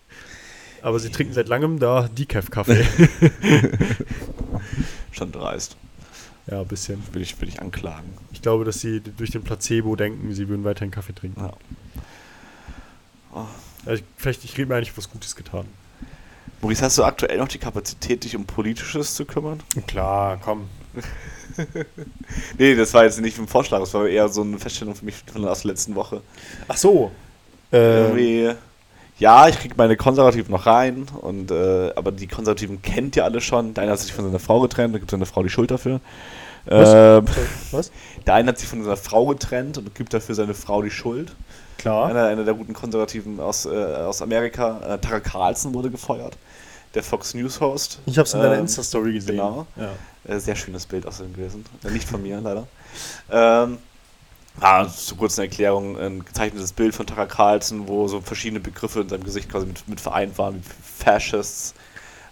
Aber sie trinken seit langem da Decaf-Kaffee. Schon dreist. ja, ein bisschen. Will ich, will ich anklagen. Ich glaube, dass sie durch den Placebo denken, sie würden weiterhin Kaffee trinken. Ja. Oh. Also ich, vielleicht, ich rede mir eigentlich was Gutes getan. Maurice, hast du aktuell noch die Kapazität, dich um Politisches zu kümmern? Klar, komm. Nee, das war jetzt nicht ein Vorschlag, das war eher so eine Feststellung für mich von aus der letzten Woche. Ach so. Ähm, Irgendwie, ja, ich krieg meine Konservativen noch rein, und, äh, aber die Konservativen kennt ja alle schon. Der eine hat sich von seiner Frau getrennt, da gibt seine Frau die Schuld dafür. Was? Ähm, was? der eine hat sich von seiner Frau getrennt und gibt dafür seine Frau die Schuld. Klar. Einer, einer der guten Konservativen aus, äh, aus Amerika, äh, Tucker Carlson, wurde gefeuert. Der Fox News Host. Ich habe es in deiner Ähm, Insta-Story gesehen. Genau. Ja. Äh, sehr schönes Bild außerdem gewesen. Äh, nicht von mir, leider. Ähm, ah, zur kurzen Erklärung, ein gezeichnetes Bild von Tucker Carlson, wo so verschiedene Begriffe in seinem Gesicht quasi mit, mit vereint waren, wie Fascists,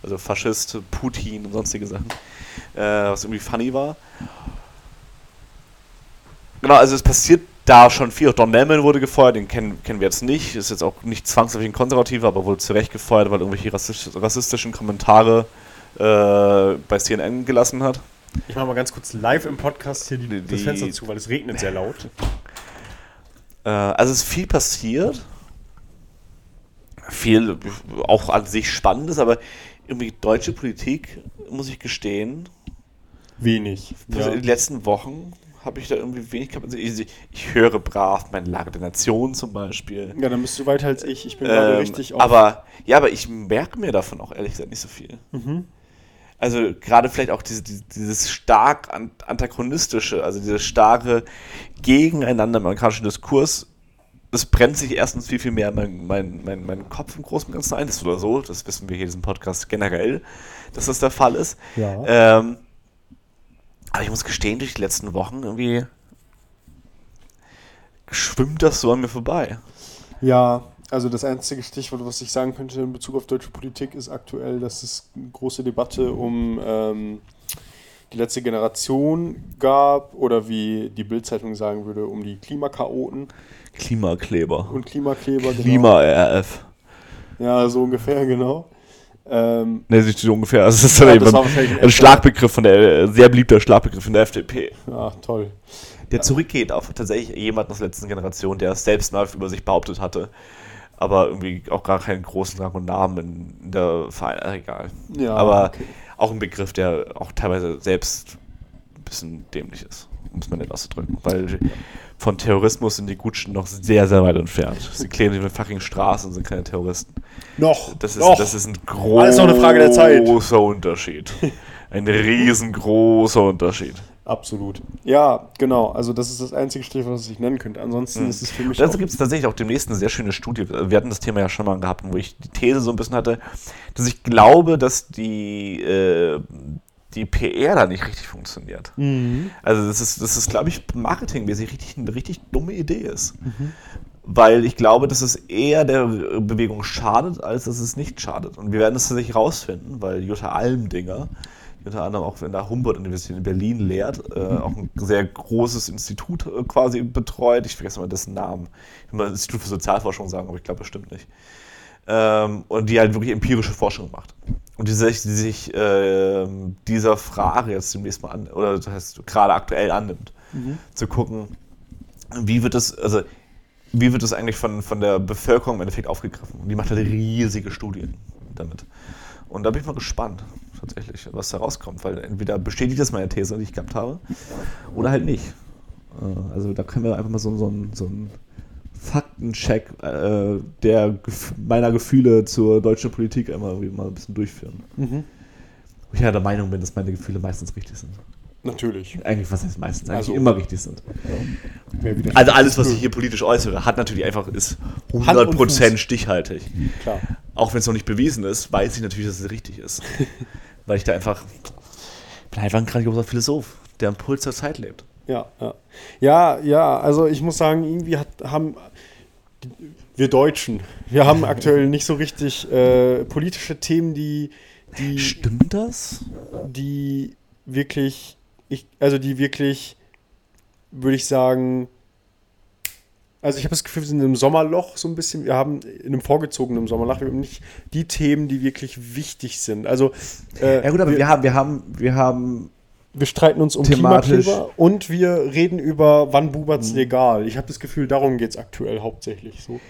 also Faschist, Putin und sonstige Sachen, äh, was irgendwie funny war. Genau, also es passiert da schon viel. Auch Don Lemon wurde gefeuert, den kennen, kennen wir jetzt nicht. Ist jetzt auch nicht zwangsläufig ein Konservativer, aber wurde zu Recht gefeuert, weil er irgendwelche rassistisch, rassistischen Kommentare äh, bei CNN gelassen hat. Ich mache mal ganz kurz live im Podcast hier die, Die- das Fenster zu, weil es regnet sehr laut. Äh, also es ist viel passiert. Viel auch an sich Spannendes, aber irgendwie deutsche Politik, muss ich gestehen, Wenig. also Ja. in den letzten Wochen habe ich da irgendwie wenig Kapazität. Ich, ich höre brav meine Lage der Nation zum Beispiel. ja, dann bist du weiter als ich. Ich bin gerade Ähm, richtig auf. aber ja, aber ich merke mir davon auch ehrlich gesagt nicht so viel. Mhm. Also gerade vielleicht auch diese, diese, dieses stark an- antagonistische, also dieses starke Gegeneinander im amerikanischen Diskurs, das brennt sich erstens viel, viel mehr in mein, mein, mein, meinen Kopf im Großen und Ganzen ein. Das ist oder so, das wissen wir hier in diesem Podcast generell, dass das der Fall ist. Ja. Ähm, aber ich muss gestehen, durch die letzten Wochen irgendwie schwimmt das so an mir vorbei. Ja, also das einzige Stichwort, was ich sagen könnte in Bezug auf deutsche Politik, ist aktuell, dass es eine große Debatte um ähm, die letzte Generation gab oder wie die Bildzeitung sagen würde, um die Klimakaoten Klimakleber. und Klimakleber. genau. Klima-RF. Ja, so ungefähr, genau. Ähm, Ne, so ungefähr. Das ist Ja, das ein ein Schlagbegriff von der, sehr beliebter Schlagbegriff in der FDP. ja, toll. Der zurückgeht auf tatsächlich jemanden aus der letzten Generation, der es selbst mal über sich behauptet hatte, aber irgendwie auch gar keinen großen Rang und Namen in, der Verein, äh, egal. Ja, aber okay. auch ein Begriff, der auch teilweise selbst ein bisschen dämlich ist, um es mal nett auszudrücken, weil von Terrorismus sind die Gutschen noch sehr, sehr weit entfernt. Sie klären die fucking Straße und sind keine Terroristen. Noch. Das ist, noch. das ist ein großer. Unterschied. Ein riesengroßer Unterschied. Absolut. Ja, genau. Also das ist das einzige Stichwort, was ich nennen könnte. Ansonsten ist es für mich Dazu gibt es tatsächlich auch demnächst eine sehr schöne Studie. Wir hatten das Thema ja schon mal gehabt, wo ich die These so ein bisschen hatte, dass ich glaube, dass die, äh, die PR da nicht richtig funktioniert. Mhm. Also das ist, das ist glaube ich, marketingmäßig richtig, eine richtig dumme Idee ist. Mhm. Weil ich glaube, dass es eher der Bewegung schadet, als dass es nicht schadet. Und wir werden es tatsächlich rausfinden, weil Jutta Almdinger, unter anderem auch in der Humboldt-Universität in Berlin lehrt, äh, Mhm. auch ein sehr großes Institut äh, quasi betreut. Ich vergesse mal dessen Namen. Ich will mal Institut für Sozialforschung sagen, aber ich glaube bestimmt nicht. Ähm, und die halt wirklich empirische Forschung macht. Und die sich, die sich ähm, dieser Frage jetzt demnächst mal an, oder das heißt gerade aktuell annimmt, zu gucken, wie wird das, also wie wird das eigentlich von, von der Bevölkerung im Endeffekt aufgegriffen? Und die macht halt riesige Studien damit. Und da bin ich mal gespannt, tatsächlich, was da rauskommt, weil entweder bestätigt das meine These, die ich gehabt habe, oder halt nicht. Äh, Also da können wir einfach mal so, so, einen- so einen Faktencheck äh, der meiner Gefühle zur deutschen Politik einmal mal ein bisschen durchführen. Mhm. Wo ich ja der Meinung bin, dass meine Gefühle meistens richtig sind. Natürlich. Eigentlich, was heißt meistens? Eigentlich Also- immer richtig sind. Wieder- Also alles, was ich hier politisch äußere, hat natürlich einfach, ist Hand und 100% Fuß. stichhaltig. Klar. Auch wenn es noch nicht bewiesen ist, weiß ich natürlich, dass es richtig ist. Weil ich da einfach, ich bin einfach ein grandioser Philosoph, der am Puls der Zeit lebt. Ja, ja. Ja, ja, also ich muss sagen, irgendwie hat, haben wir Deutschen, wir haben aktuell nicht so richtig äh, politische Themen, die, die, Stimmt das? die wirklich, ich, also die wirklich, würde ich sagen, also ich habe das Gefühl, wir sind in einem Sommerloch so ein bisschen. Wir haben in einem vorgezogenen Sommerloch, wir haben nicht die Themen, die wirklich wichtig sind. Also äh, Ja gut, aber wir, wir, haben, wir haben, wir haben, wir streiten uns um thematisch- Klimakleber und wir reden über, wann bubert's legal. Ich habe das Gefühl, darum geht es aktuell hauptsächlich so.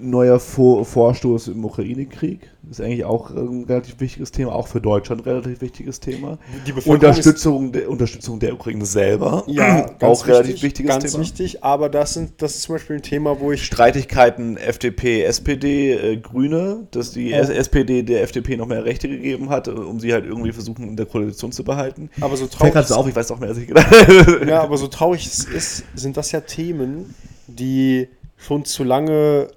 Neuer Vor Vorstoß im Ukraine-Krieg. Ist eigentlich auch ein relativ wichtiges Thema, auch für Deutschland ein relativ wichtiges Thema. Die Bevölkerung Unterstützung der, Unterstützung der Ukraine selber. Ja, ganz auch relativ wichtig, wichtiges ganz Thema. wichtig, aber das, sind, das ist zum Beispiel ein Thema, wo ich Streitigkeiten FDP, SPD, äh, Grüne, dass die Ja. SPD der FDP noch mehr Rechte gegeben hat, um sie halt irgendwie versuchen, in der Koalition zu behalten. aber so Fällt traurig, so auf, ich weiß auch mehr als ich gedacht ja, aber so traurig es ist, sind das ja Themen, die schon zu lange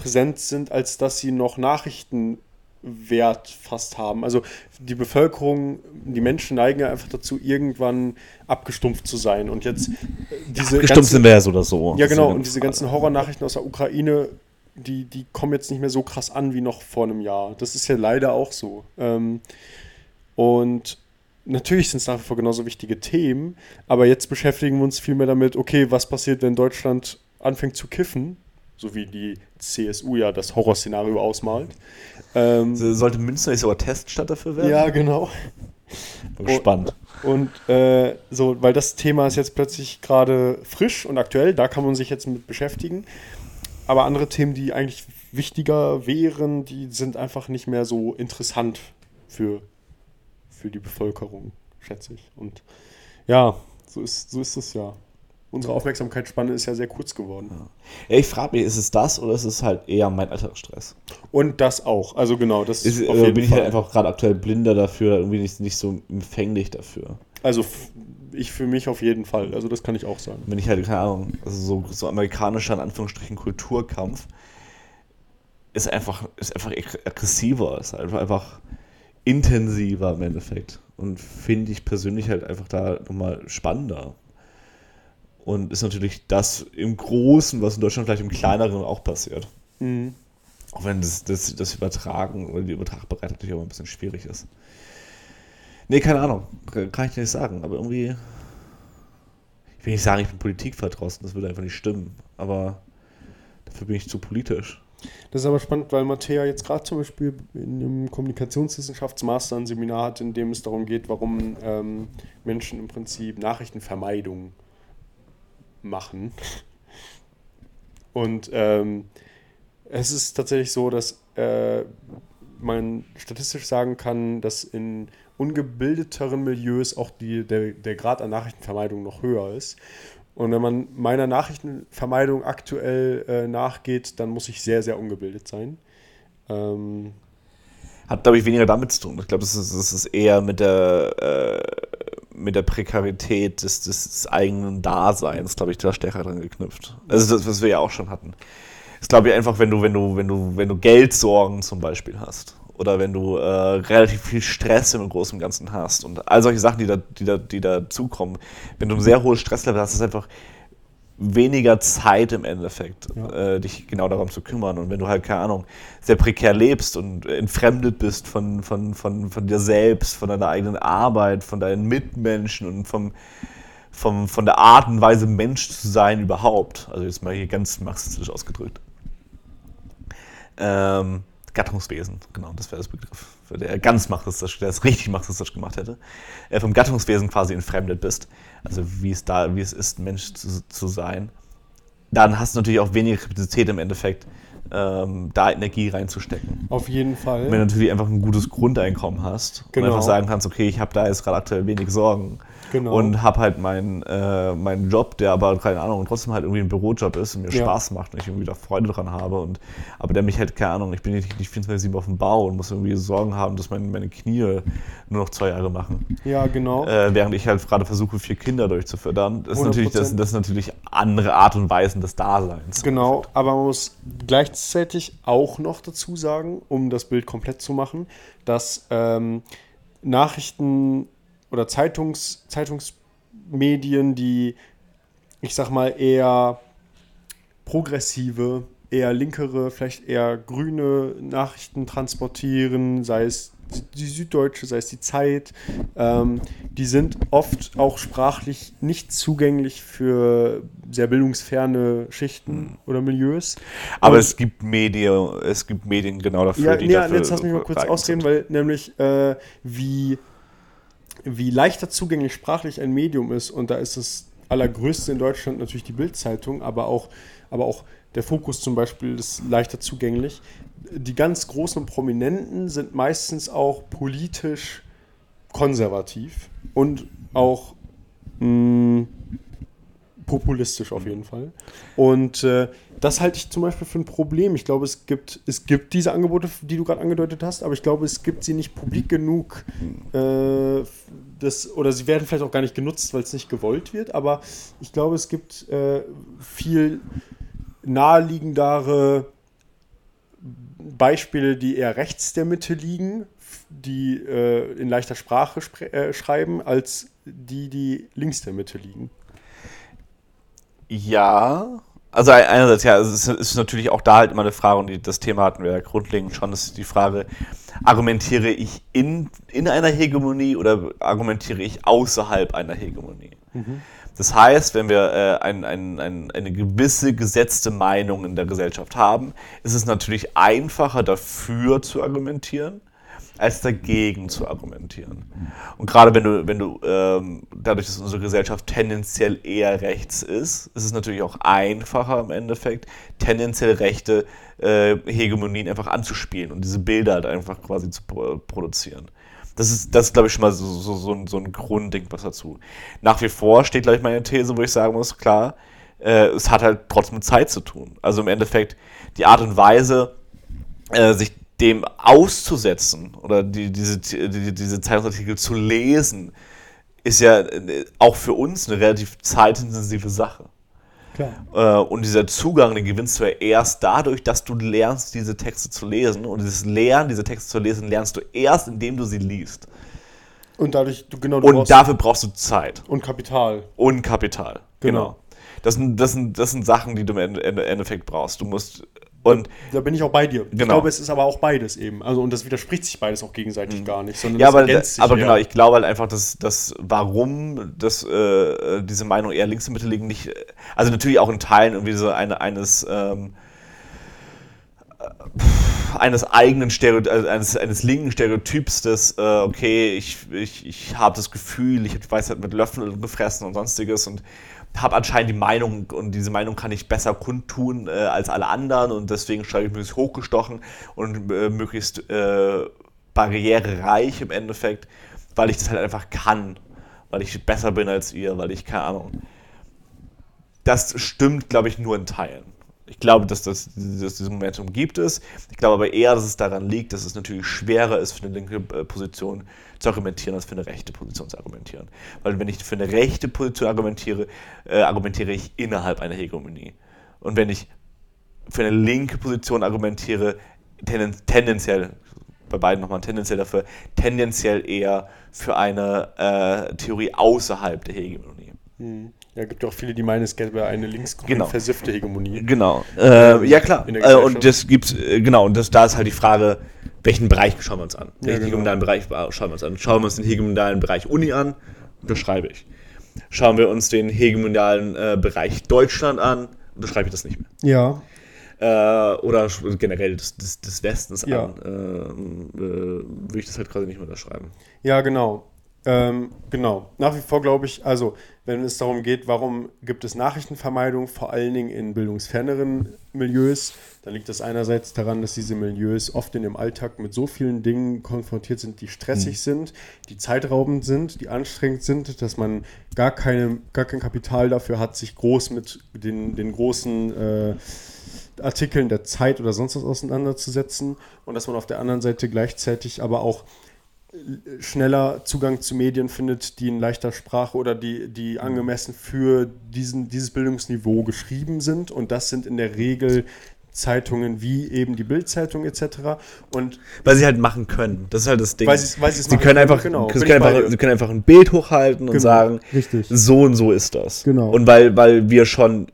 präsent sind, als dass sie noch Nachrichtenwert fast haben. Also die Bevölkerung, die Menschen neigen ja einfach dazu, irgendwann abgestumpft zu sein. Und jetzt äh, diese ganzen- sind wir ja so oder so. Ja, genau. Und diese ganzen Horrornachrichten aus der Ukraine, die, die kommen jetzt nicht mehr so krass an wie noch vor einem Jahr. Das ist ja leider auch so. Ähm, und natürlich sind es nach wie vor genauso wichtige Themen, aber jetzt beschäftigen wir uns viel mehr damit, okay, was passiert, wenn Deutschland anfängt zu kiffen, so wie die CSU ja das Horrorszenario ausmalt. Ähm, Sollte Münster nicht sogar Teststadt dafür werden? ja, genau. Bin gespannt. Und äh, so, weil das Thema ist jetzt plötzlich gerade frisch und aktuell, da kann man sich jetzt mit beschäftigen. Aber andere Themen, die eigentlich wichtiger wären, die sind einfach nicht mehr so interessant für, für die Bevölkerung, schätze ich. Und ja, so ist, so ist es ja. Unsere Aufmerksamkeitsspanne ist ja sehr kurz geworden. Ja, ich frage mich, ist es das oder ist es halt eher mein Alltagsstress? Und das auch. Also genau, das Ist, auf äh, jeden bin ich halt einfach gerade aktuell blinder dafür, irgendwie nicht, nicht so empfänglich dafür. Also ich für mich auf jeden Fall. Also das kann ich auch sagen. Wenn ich halt, keine Ahnung, also so, so amerikanischer, in Anführungsstrichen, Kulturkampf ist einfach, ist einfach ag- aggressiver, ist einfach, einfach intensiver im Endeffekt. Und finde ich persönlich halt einfach da nochmal spannender. Und ist natürlich das im Großen, was in Deutschland vielleicht im Kleineren auch passiert. Mhm. Auch wenn das, das, das Übertragen oder die Übertragbarkeit natürlich auch ein bisschen schwierig ist. Nee, keine Ahnung. Kann ich dir nicht sagen. Aber irgendwie. Ich will nicht sagen, ich bin politikverdrossen. Das würde einfach nicht stimmen. Aber dafür bin ich zu politisch. Das ist aber spannend, weil Mattea jetzt gerade zum Beispiel in einem Kommunikationswissenschaftsmaster ein Seminar hat, in dem es darum geht, warum ähm, Menschen im Prinzip Nachrichtenvermeidung machen. Und ähm, es ist tatsächlich so, dass äh, man statistisch sagen kann, dass in ungebildeteren Milieus auch die, der, der Grad an Nachrichtenvermeidung noch höher ist. Und wenn man meiner Nachrichtenvermeidung aktuell äh, nachgeht, dann muss ich sehr, sehr ungebildet sein. Ähm, Hat, glaube ich, weniger damit zu tun. Ich glaube, ist, das ist eher mit der, äh, mit der Prekarität des, des eigenen Daseins, glaube ich, da stärker dran geknüpft. Also das, was wir ja auch schon hatten. Ist, glaube ich, einfach, wenn du, wenn du, wenn du, wenn du Geldsorgen zum Beispiel hast. Oder wenn du äh, relativ viel Stress im Großen und Ganzen hast und all solche Sachen, die da, die da, die dazukommen. Wenn du ein sehr hohes Stresslevel hast, ist einfach weniger Zeit im Endeffekt, Ja. äh, dich genau darum zu kümmern. Und wenn du halt, keine Ahnung, sehr prekär lebst und entfremdet bist von, von, von, von dir selbst, von deiner eigenen Arbeit, von deinen Mitmenschen und vom, vom, von der Art und Weise, Mensch zu sein überhaupt, also jetzt mal hier ganz marxistisch ausgedrückt. Ähm, Gattungswesen, genau, das wäre das Begriff, der ganz marxistisch, der es richtig marxistisch gemacht hätte, äh, vom Gattungswesen quasi entfremdet bist, also wie es da, wie es ist, Mensch zu, zu sein, dann hast du natürlich auch weniger Kapazität im Endeffekt, ähm, da Energie reinzustecken. auf jeden Fall. Wenn du natürlich einfach ein gutes Grundeinkommen hast Genau. und einfach sagen kannst, okay, ich habe da jetzt gerade aktuell wenig Sorgen Genau. und habe halt meinen, äh, meinen Job, der aber, keine Ahnung, trotzdem halt irgendwie ein Bürojob ist und mir Ja. Spaß macht und ich irgendwie da Freude dran habe und aber der mich halt, keine Ahnung, ich bin nicht, nicht 24-7 auf dem Bau und muss irgendwie Sorgen haben, dass mein, meine Knie nur noch zwei Jahre machen. ja, genau. Äh, während ich halt gerade versuche, vier Kinder durchzufüttern. Das ist, natürlich, das, 100%. das sind natürlich andere Art und Weisen des Daseins. Genau, aber man muss gleichzeitig auch noch dazu sagen, um das Bild komplett zu machen, dass ähm, Nachrichten oder Zeitungs, Zeitungsmedien, die, ich sag mal, eher progressive, eher linkere, vielleicht eher grüne Nachrichten transportieren, sei es die Süddeutsche, sei es die Zeit, ähm, die sind oft auch sprachlich nicht zugänglich für sehr bildungsferne Schichten oder Milieus. Aber Und- es gibt Medien, es gibt Medien genau dafür, ja, die nee, dafür jetzt lass mich mal kurz ausreden, sind. weil nämlich äh, wie, wie leichter zugänglich sprachlich ein Medium ist und da ist das allergrößte in Deutschland natürlich die Bildzeitung, aber auch, aber auch der Fokus zum Beispiel ist leichter zugänglich. Die ganz großen Prominenten sind meistens auch politisch konservativ und auch mh, populistisch auf jeden Fall. Und äh, das halte ich zum Beispiel für ein Problem. Ich glaube, es gibt, es gibt diese Angebote, die du gerade angedeutet hast, aber ich glaube, es gibt sie nicht publik genug. Äh, das, oder sie werden vielleicht auch gar nicht genutzt, weil es nicht gewollt wird. Aber ich glaube, es gibt äh, viel naheliegendere Beispiele, die eher rechts der Mitte liegen, die äh, in leichter Sprache äh, schreiben, als die, die links der Mitte liegen. Ja, also ein- einerseits ja, es ist, natürlich auch da halt immer eine Frage und das Thema hatten wir ja grundlegend schon, das ist die Frage, argumentiere ich in, in einer Hegemonie oder argumentiere ich außerhalb einer Hegemonie? Das heißt, wenn wir äh, ein, ein, ein, eine gewisse gesetzte Meinung in der Gesellschaft haben, ist es natürlich einfacher dafür zu argumentieren, als dagegen zu argumentieren. Und gerade wenn du, wenn du ähm, dadurch, dass unsere Gesellschaft tendenziell eher rechts ist, ist es natürlich auch einfacher im Endeffekt, tendenziell rechte äh, Hegemonien einfach anzuspielen und diese Bilder halt einfach quasi zu pro produzieren. Das ist, das ist glaube ich, schon mal so, so, so, ein, so ein Grundding, was dazu. Nach wie vor steht, glaube ich, meine These, wo ich sagen muss, klar, äh, es hat halt trotzdem mit Zeit zu tun. Also im Endeffekt die Art und Weise, äh, sich dem auszusetzen oder die, diese, die, diese Zeitungsartikel zu lesen, ist ja äh, auch für uns eine relativ zeitintensive Sache. Klar. Äh, und dieser Zugang, den gewinnst du ja erst dadurch, dass du lernst, diese Texte zu lesen. Und dieses Lernen, diese Texte zu lesen, lernst du erst, indem du sie liest. Und dadurch, du genau, du Und brauchst- dafür brauchst du Zeit und Kapital. und Kapital. Genau. Genau. Das, sind, das, sind, das sind Sachen, die du im Ende- Ende- Endeffekt brauchst. Du musst. Und Da bin ich auch bei dir. Ich Genau. glaube, es ist aber auch beides eben. Also, und das widerspricht sich beides auch gegenseitig gar nicht, sondern Ja, aber, ergänzt sich aber eher. genau, ich glaube halt einfach, dass, dass warum das, äh, diese Meinung eher links in der Mitte liegen, nicht, also natürlich auch in Teilen irgendwie so eine, eines, ähm, eines eigenen Stereotyps, also eines, eines linken Stereotyps des, äh, okay, ich, ich, ich habe das Gefühl, ich die Weisheit mit Löffeln gefressen und sonstiges und habe anscheinend die Meinung und diese Meinung kann ich besser kundtun äh, als alle anderen und deswegen schreibe ich möglichst hochgestochen und äh, möglichst äh, barrierereich im Endeffekt, weil ich das halt einfach kann, weil ich besser bin als ihr, weil ich keine Ahnung. Das stimmt, glaube ich, nur in Teilen. Ich glaube, dass, das, dass dieses Momentum gibt es. Ich glaube aber eher, dass es daran liegt, dass es natürlich schwerer ist, für eine linke äh, Position zu argumentieren, als für eine rechte Position zu argumentieren. Weil wenn ich für eine rechte Position argumentiere, äh, argumentiere ich innerhalb einer Hegemonie. Und wenn ich für eine linke Position argumentiere, tenden, tendenziell, bei beiden nochmal tendenziell dafür, tendenziell eher für eine äh, Theorie außerhalb der Hegemonie. Hm. Ja, gibt auch viele, die meinen, es gäbe eine linksgrün Genau. versiffte Hegemonie. Genau. Äh, ja, klar. Äh, und das gibt's, äh, genau, und das, da ist halt die Frage, welchen Bereich schauen wir uns an? Welchen genau. hegemonalen Bereich schauen wir uns an? Schauen wir uns den hegemonalen Bereich Uni an? Unterschreibe ich. Schauen wir uns den hegemonalen äh, Bereich Deutschland an? Unterschreibe ich das nicht mehr. Ja, Äh, oder generell des, des, des Westens Ja. an, würde ich das halt quasi nicht mehr unterschreiben. Ja, genau. Ähm, genau. Nach wie vor glaube ich, also wenn es darum geht, warum gibt es Nachrichtenvermeidung, vor allen Dingen in bildungsferneren Milieus, dann liegt das einerseits daran, dass diese Milieus oft in dem Alltag mit so vielen Dingen konfrontiert sind, die stressig sind, die zeitraubend sind, die anstrengend sind, dass man gar, keine, gar kein Kapital dafür hat, sich groß mit den, den großen äh, Artikeln der Zeit oder sonst was auseinanderzusetzen und dass man auf der anderen Seite gleichzeitig aber auch schneller Zugang zu Medien findet, die in leichter Sprache oder die, die angemessen für diesen, dieses Bildungsniveau geschrieben sind. Und das sind in der Regel Zeitungen wie eben die Bildzeitung etc. Und Weil sie halt machen können. Das ist halt das Ding. Weil sie's- weil sie machen können können, einfach, genau. sie, können einfach, sie können einfach ein Bild hochhalten und Genau, sagen, richtig. so und so ist das. Genau. Und weil, weil wir schon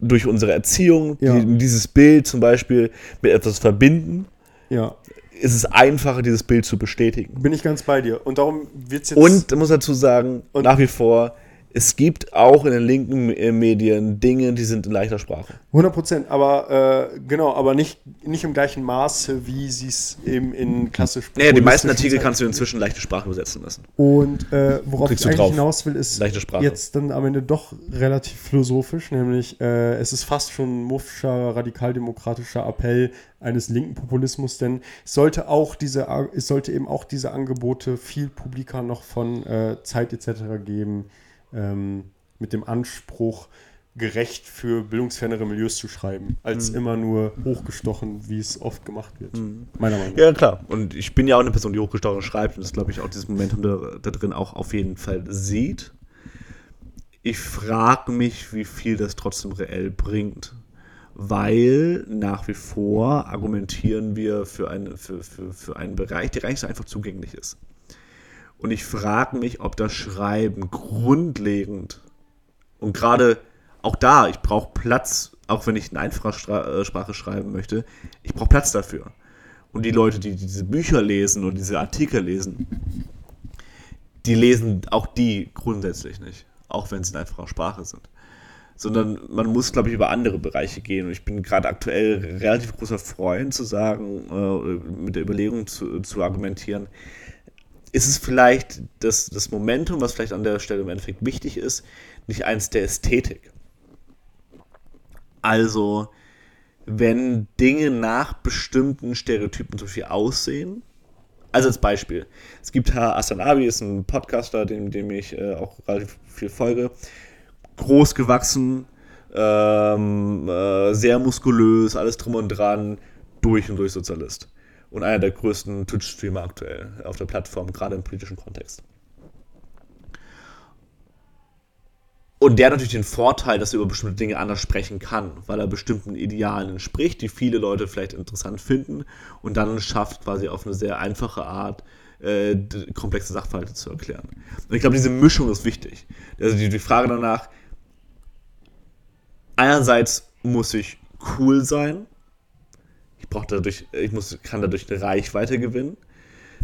durch unsere Erziehung Ja. die, dieses Bild zum Beispiel mit etwas verbinden, ja, ist es einfacher, dieses Bild zu bestätigen. bin ich ganz bei dir. Und darum wird es jetzt. Und muss dazu sagen, Und- nach wie vor, es gibt auch in den linken äh, Medien Dinge, die sind in leichter Sprache. 100 Prozent, aber äh, genau, aber nicht, nicht im gleichen Maße, wie sie es eben in klassisch Naja, die meisten Artikel Zeitungen kannst du inzwischen leichte Sprache übersetzen lassen. Und äh, worauf Kriegst ich eigentlich drauf. hinaus will, ist Leichte Sprache. jetzt dann am Ende doch relativ philosophisch, nämlich äh, es ist fast schon ein muffscher, radikaldemokratischer Appell eines linken Populismus, denn es sollte auch diese, es sollte eben auch diese Angebote viel publiker noch von äh, Zeit etc. geben, ähm, mit dem Anspruch, gerecht für bildungsfernere Milieus zu schreiben, als immer nur hochgestochen, wie es oft gemacht wird. Meiner Meinung nach. Ja, klar. Und ich bin ja auch eine Person, die hochgestochen schreibt und das glaube ich auch dieses Momentum da, da drin auch auf jeden Fall sieht. Ich frage mich, wie viel das trotzdem reell bringt. Weil nach wie vor argumentieren wir für, eine, für, für, für einen Bereich, der nicht so einfach zugänglich ist. Und ich frage mich, ob das Schreiben grundlegend und gerade auch da, ich brauche Platz, auch wenn ich in einfacher Sprache schreiben möchte, ich brauche Platz dafür. Und die Leute, die diese Bücher lesen und diese Artikel lesen, die lesen auch die grundsätzlich nicht, auch wenn sie in einfacher Sprache sind. Sondern man muss, glaube ich, über andere Bereiche gehen. Und ich bin gerade aktuell relativ großer Freund zu sagen, äh, mit der Überlegung zu, zu argumentieren, ist es vielleicht das, das Momentum, was vielleicht an der Stelle im Endeffekt wichtig ist, nicht eins der Ästhetik. Also, wenn Dinge nach bestimmten Stereotypen so viel aussehen, also als Beispiel, es gibt Herr Asanabi, ist ein Podcaster, dem, dem ich äh, auch relativ viel folge, groß gewachsen, ähm, äh, sehr muskulös, alles drum und dran, durch und durch Sozialist. Und einer der größten Twitch-Streamer aktuell auf der Plattform, gerade im politischen Kontext. Und der hat natürlich den Vorteil, dass er über bestimmte Dinge anders sprechen kann, weil er bestimmten Idealen entspricht, die viele Leute vielleicht interessant finden und dann schafft, quasi auf eine sehr einfache Art äh, komplexe Sachverhalte zu erklären. Und ich glaube, diese Mischung ist wichtig. Also die, die Frage danach, einerseits muss ich cool sein, ich brauche dadurch, ich muss, kann dadurch eine Reichweite gewinnen,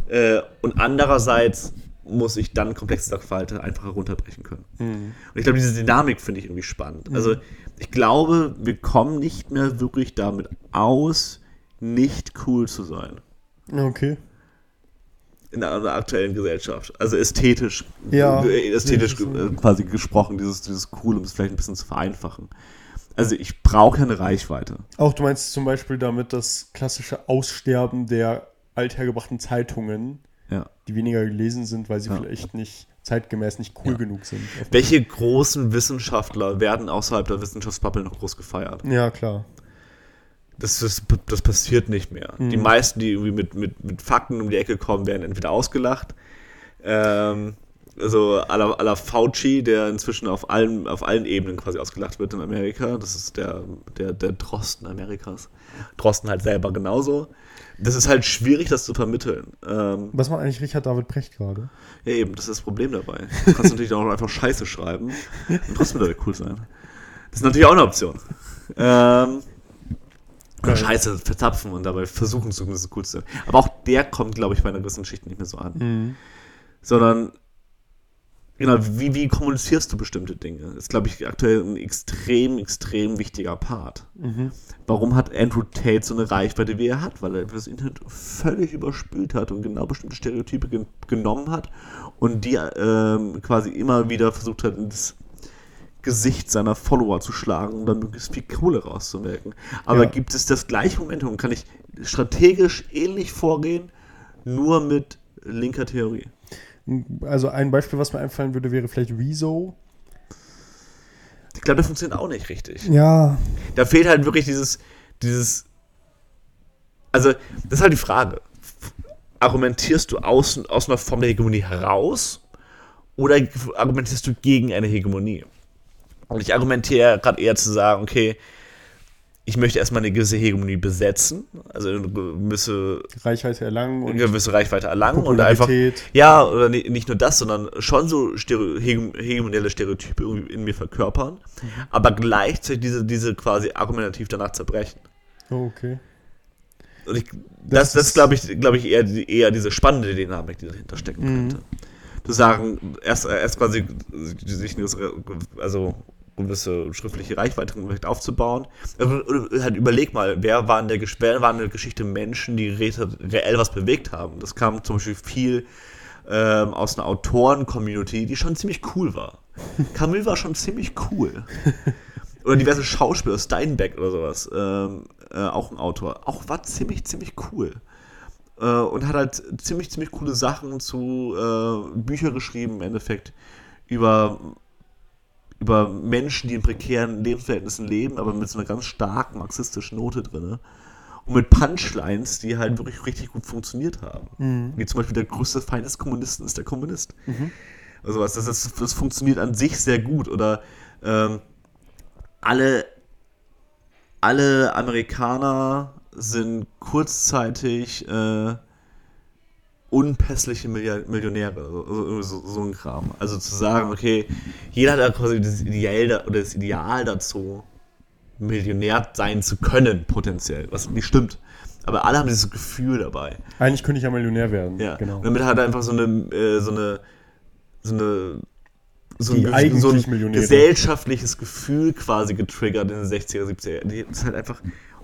äh, und andererseits muss ich dann komplexe Sachverhalte einfach herunterbrechen können. Und ich glaube, diese Dynamik finde ich irgendwie spannend. Also ich glaube, wir kommen nicht mehr wirklich damit aus, nicht cool zu sein. Okay. In einer aktuellen Gesellschaft. Also ästhetisch, Ja. äh, ästhetisch Ja, ist- äh, quasi gesprochen, dieses, dieses cool, um es vielleicht ein bisschen zu vereinfachen. Also ich brauche ja eine Reichweite. Auch du meinst zum Beispiel damit das klassische Aussterben der althergebrachten Zeitungen, Ja. die weniger gelesen sind, weil sie Ja. vielleicht nicht zeitgemäß nicht cool Ja. genug sind. Welche großen Wissenschaftler werden außerhalb der Wissenschaftsbubble noch groß gefeiert? Ja, klar. Das, das, das passiert nicht mehr. Die meisten, die irgendwie mit, mit, mit Fakten um die Ecke kommen, werden entweder ausgelacht. Ähm, also à la, à la Fauci, der inzwischen auf allen, auf allen Ebenen quasi ausgelacht wird in Amerika. Das ist der, der, der Drosten Amerikas. Drosten halt selber genauso. Das ist halt schwierig, das zu vermitteln. Ähm, Was macht eigentlich Richard David Precht gerade? ja, eben, das ist das Problem dabei. Du kannst natürlich auch einfach Scheiße schreiben und trotzdem dabei cool sein. Das ist natürlich auch eine Option. Ähm, oder. Scheiße verzapfen und dabei versuchen zumindest cool zu sein. Aber auch der kommt, glaube ich, bei einer gewissen Schicht nicht mehr so an. Sondern, genau, wie, wie kommunizierst du bestimmte Dinge? Ist, glaube ich, aktuell ein extrem, extrem wichtiger Part. Warum hat Andrew Tate so eine Reichweite, wie er hat? Weil er das Internet völlig überspült hat und genau bestimmte Stereotype gen genommen hat und die ähm, quasi immer wieder versucht hat, ins Gesicht seiner Follower zu schlagen, um dann möglichst viel Kohle rauszumelken. Aber Ja. gibt es das gleiche Momentum? Kann ich strategisch ähnlich vorgehen, nur mit linker Theorie? Also ein Beispiel, was mir einfallen würde, wäre vielleicht Rezo. Ich glaube, das funktioniert auch nicht richtig. Ja. Da fehlt halt wirklich dieses, dieses, also das ist halt die Frage. Argumentierst du aus, aus einer Form der Hegemonie heraus oder argumentierst du gegen eine Hegemonie? Und ich argumentiere gerade eher zu sagen, okay, ich möchte erstmal eine gewisse Hegemonie besetzen, also eine gewisse, Reichweite erlangen eine und gewisse Reichweite erlangen und einfach, ja, oder ni- nicht nur das, sondern schon so Stereo hege- hegemonielle Stereotype irgendwie in mir verkörpern, aber gleichzeitig diese, diese quasi argumentativ danach zerbrechen. Oh, okay. Und ich, Das das, das, ist- glaube ich, glaube ich eher, eher diese spannende Dynamik, die dahinter stecken Mhm. könnte. Zu sagen, erst, erst quasi sich also gewisse schriftliche Reichweite vielleicht aufzubauen. Oder halt überleg mal, wer waren, der, wer waren in der Geschichte Menschen, die re reell was bewegt haben? Das kam zum Beispiel viel ähm, aus einer Autoren-Community, die schon ziemlich cool war. Camus war schon ziemlich cool. Oder diverse Schauspieler, Steinbeck oder sowas, ähm, äh, auch ein Autor, auch war ziemlich, ziemlich cool. Äh, und hat halt ziemlich, ziemlich coole Sachen zu äh, Bücher geschrieben, im Endeffekt, über, über Menschen, die in prekären Lebensverhältnissen leben, aber mit so einer ganz starken marxistischen Note drin. Und mit Punchlines, die halt wirklich richtig gut funktioniert haben. Wie zum Beispiel der größte Feind des Kommunisten ist der Kommunist. Also was, das, das, das funktioniert an sich sehr gut. Oder ähm, alle, alle Amerikaner sind kurzzeitig äh, unpässliche Millionäre, also so, so ein Kram. Also zu sagen, okay, jeder hat da quasi das Ideal da, oder das Ideal dazu, Millionär sein zu können, potenziell, was nicht stimmt. Aber alle haben dieses Gefühl dabei. Eigentlich könnte ich ja Millionär werden. Ja, genau. Und damit hat er einfach so eine, äh, so eine, so eine, so ein, so ein gesellschaftliches Gefühl quasi getriggert in den 60er, 70er. Die ist halt einfach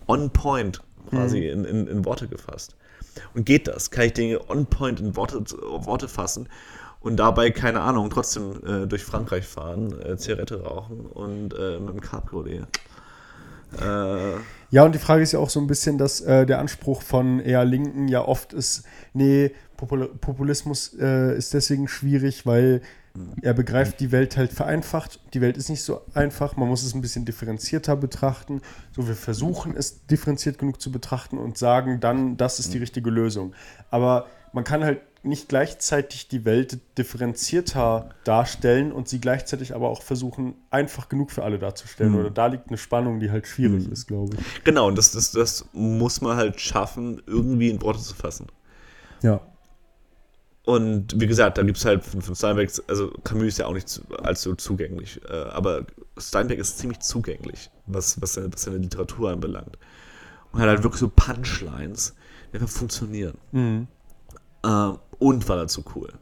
on point quasi Mhm. in, in, in Worte gefasst. Und geht das? Kann ich Dinge on point in Worte, Worte fassen und dabei, keine Ahnung, trotzdem äh, durch Frankreich fahren, äh, Zigarette rauchen und äh, mit dem Cabriolet. Äh, Ja, und die Frage ist ja auch so ein bisschen, dass äh, der Anspruch von eher Linken ja oft ist, nee, Popul Populismus äh, ist deswegen schwierig, weil er begreift die Welt halt vereinfacht. Die Welt ist nicht so einfach, man muss es ein bisschen differenzierter betrachten. So, wir versuchen es differenziert genug zu betrachten und sagen dann, das ist die richtige Lösung. Aber man kann halt nicht gleichzeitig die Welt differenzierter darstellen und sie gleichzeitig aber auch versuchen, einfach genug für alle darzustellen. Oder da liegt eine Spannung, die halt schwierig ist, glaube ich. genau, und das, das, das muss man halt schaffen, irgendwie in Worte zu fassen. Ja. Und wie gesagt, da gibt es halt von, von Steinbeck, also Camus ist ja auch nicht zu, allzu zugänglich, äh, aber Steinbeck ist ziemlich zugänglich, was, was, seine, was seine Literatur anbelangt. Und hat halt wirklich so Punchlines, die einfach funktionieren. Äh, und war dazu cool.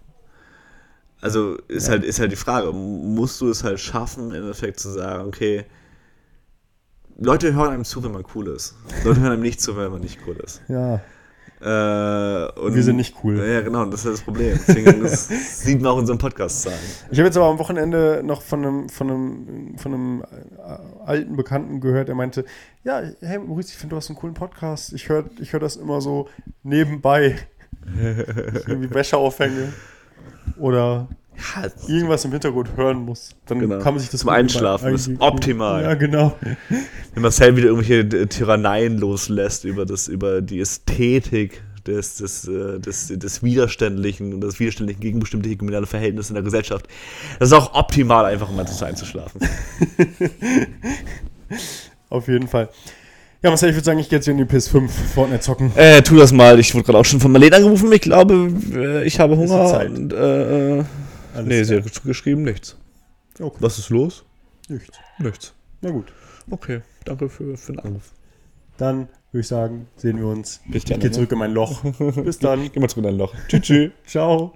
Also ist, halt, ist halt die Frage, musst du es halt schaffen, im Endeffekt zu sagen, okay, Leute hören einem zu, wenn man cool ist. Leute hören einem nicht zu, wenn man nicht cool ist. Ja. Äh, Wir sind nicht cool. Ja, genau, das ist das Problem. Deswegen das sieht man auch unseren Podcast sagen. Ich habe jetzt aber am Wochenende noch von einem, von einem, von einem äh, alten Bekannten gehört, der meinte, ja, hey Maurice, ich finde, du hast einen coolen Podcast. Ich höre ich hör das immer so nebenbei. irgendwie Wäsche aufhänge oder Ja, irgendwas im Hintergrund hören muss. Dann Genau. kann man sich das Zum Einschlafen, das ist optimal. Ja, genau. wenn Marcel wieder irgendwelche äh, Tyranneien loslässt über, das, über die Ästhetik des, des, äh, des, des Widerständlichen und das Widerständlichen gegen bestimmte kriminelle Verhältnisse in der Gesellschaft. Das ist auch optimal, einfach um mal das einzuschlafen. Auf jeden Fall. Ja, Marcel, ich würde sagen, ich gehe jetzt hier in die PS5 Fortnite zocken. Äh, tu das mal. Ich wurde gerade auch schon von Marlene angerufen. Ich glaube, äh, ich habe Ist Hunger. Zeit? Und, äh, äh, Alles nee, sie klar. hat geschrieben nichts. Okay. Was ist los? Nichts. Nichts. Na gut. Okay, danke für, für den Anruf. Dann würde ich sagen, sehen wir uns. Bis Ich gehe zurück in mein Loch. Bis dann. Geh mal zurück in dein Loch. Tschüss. tschüss. Ciao.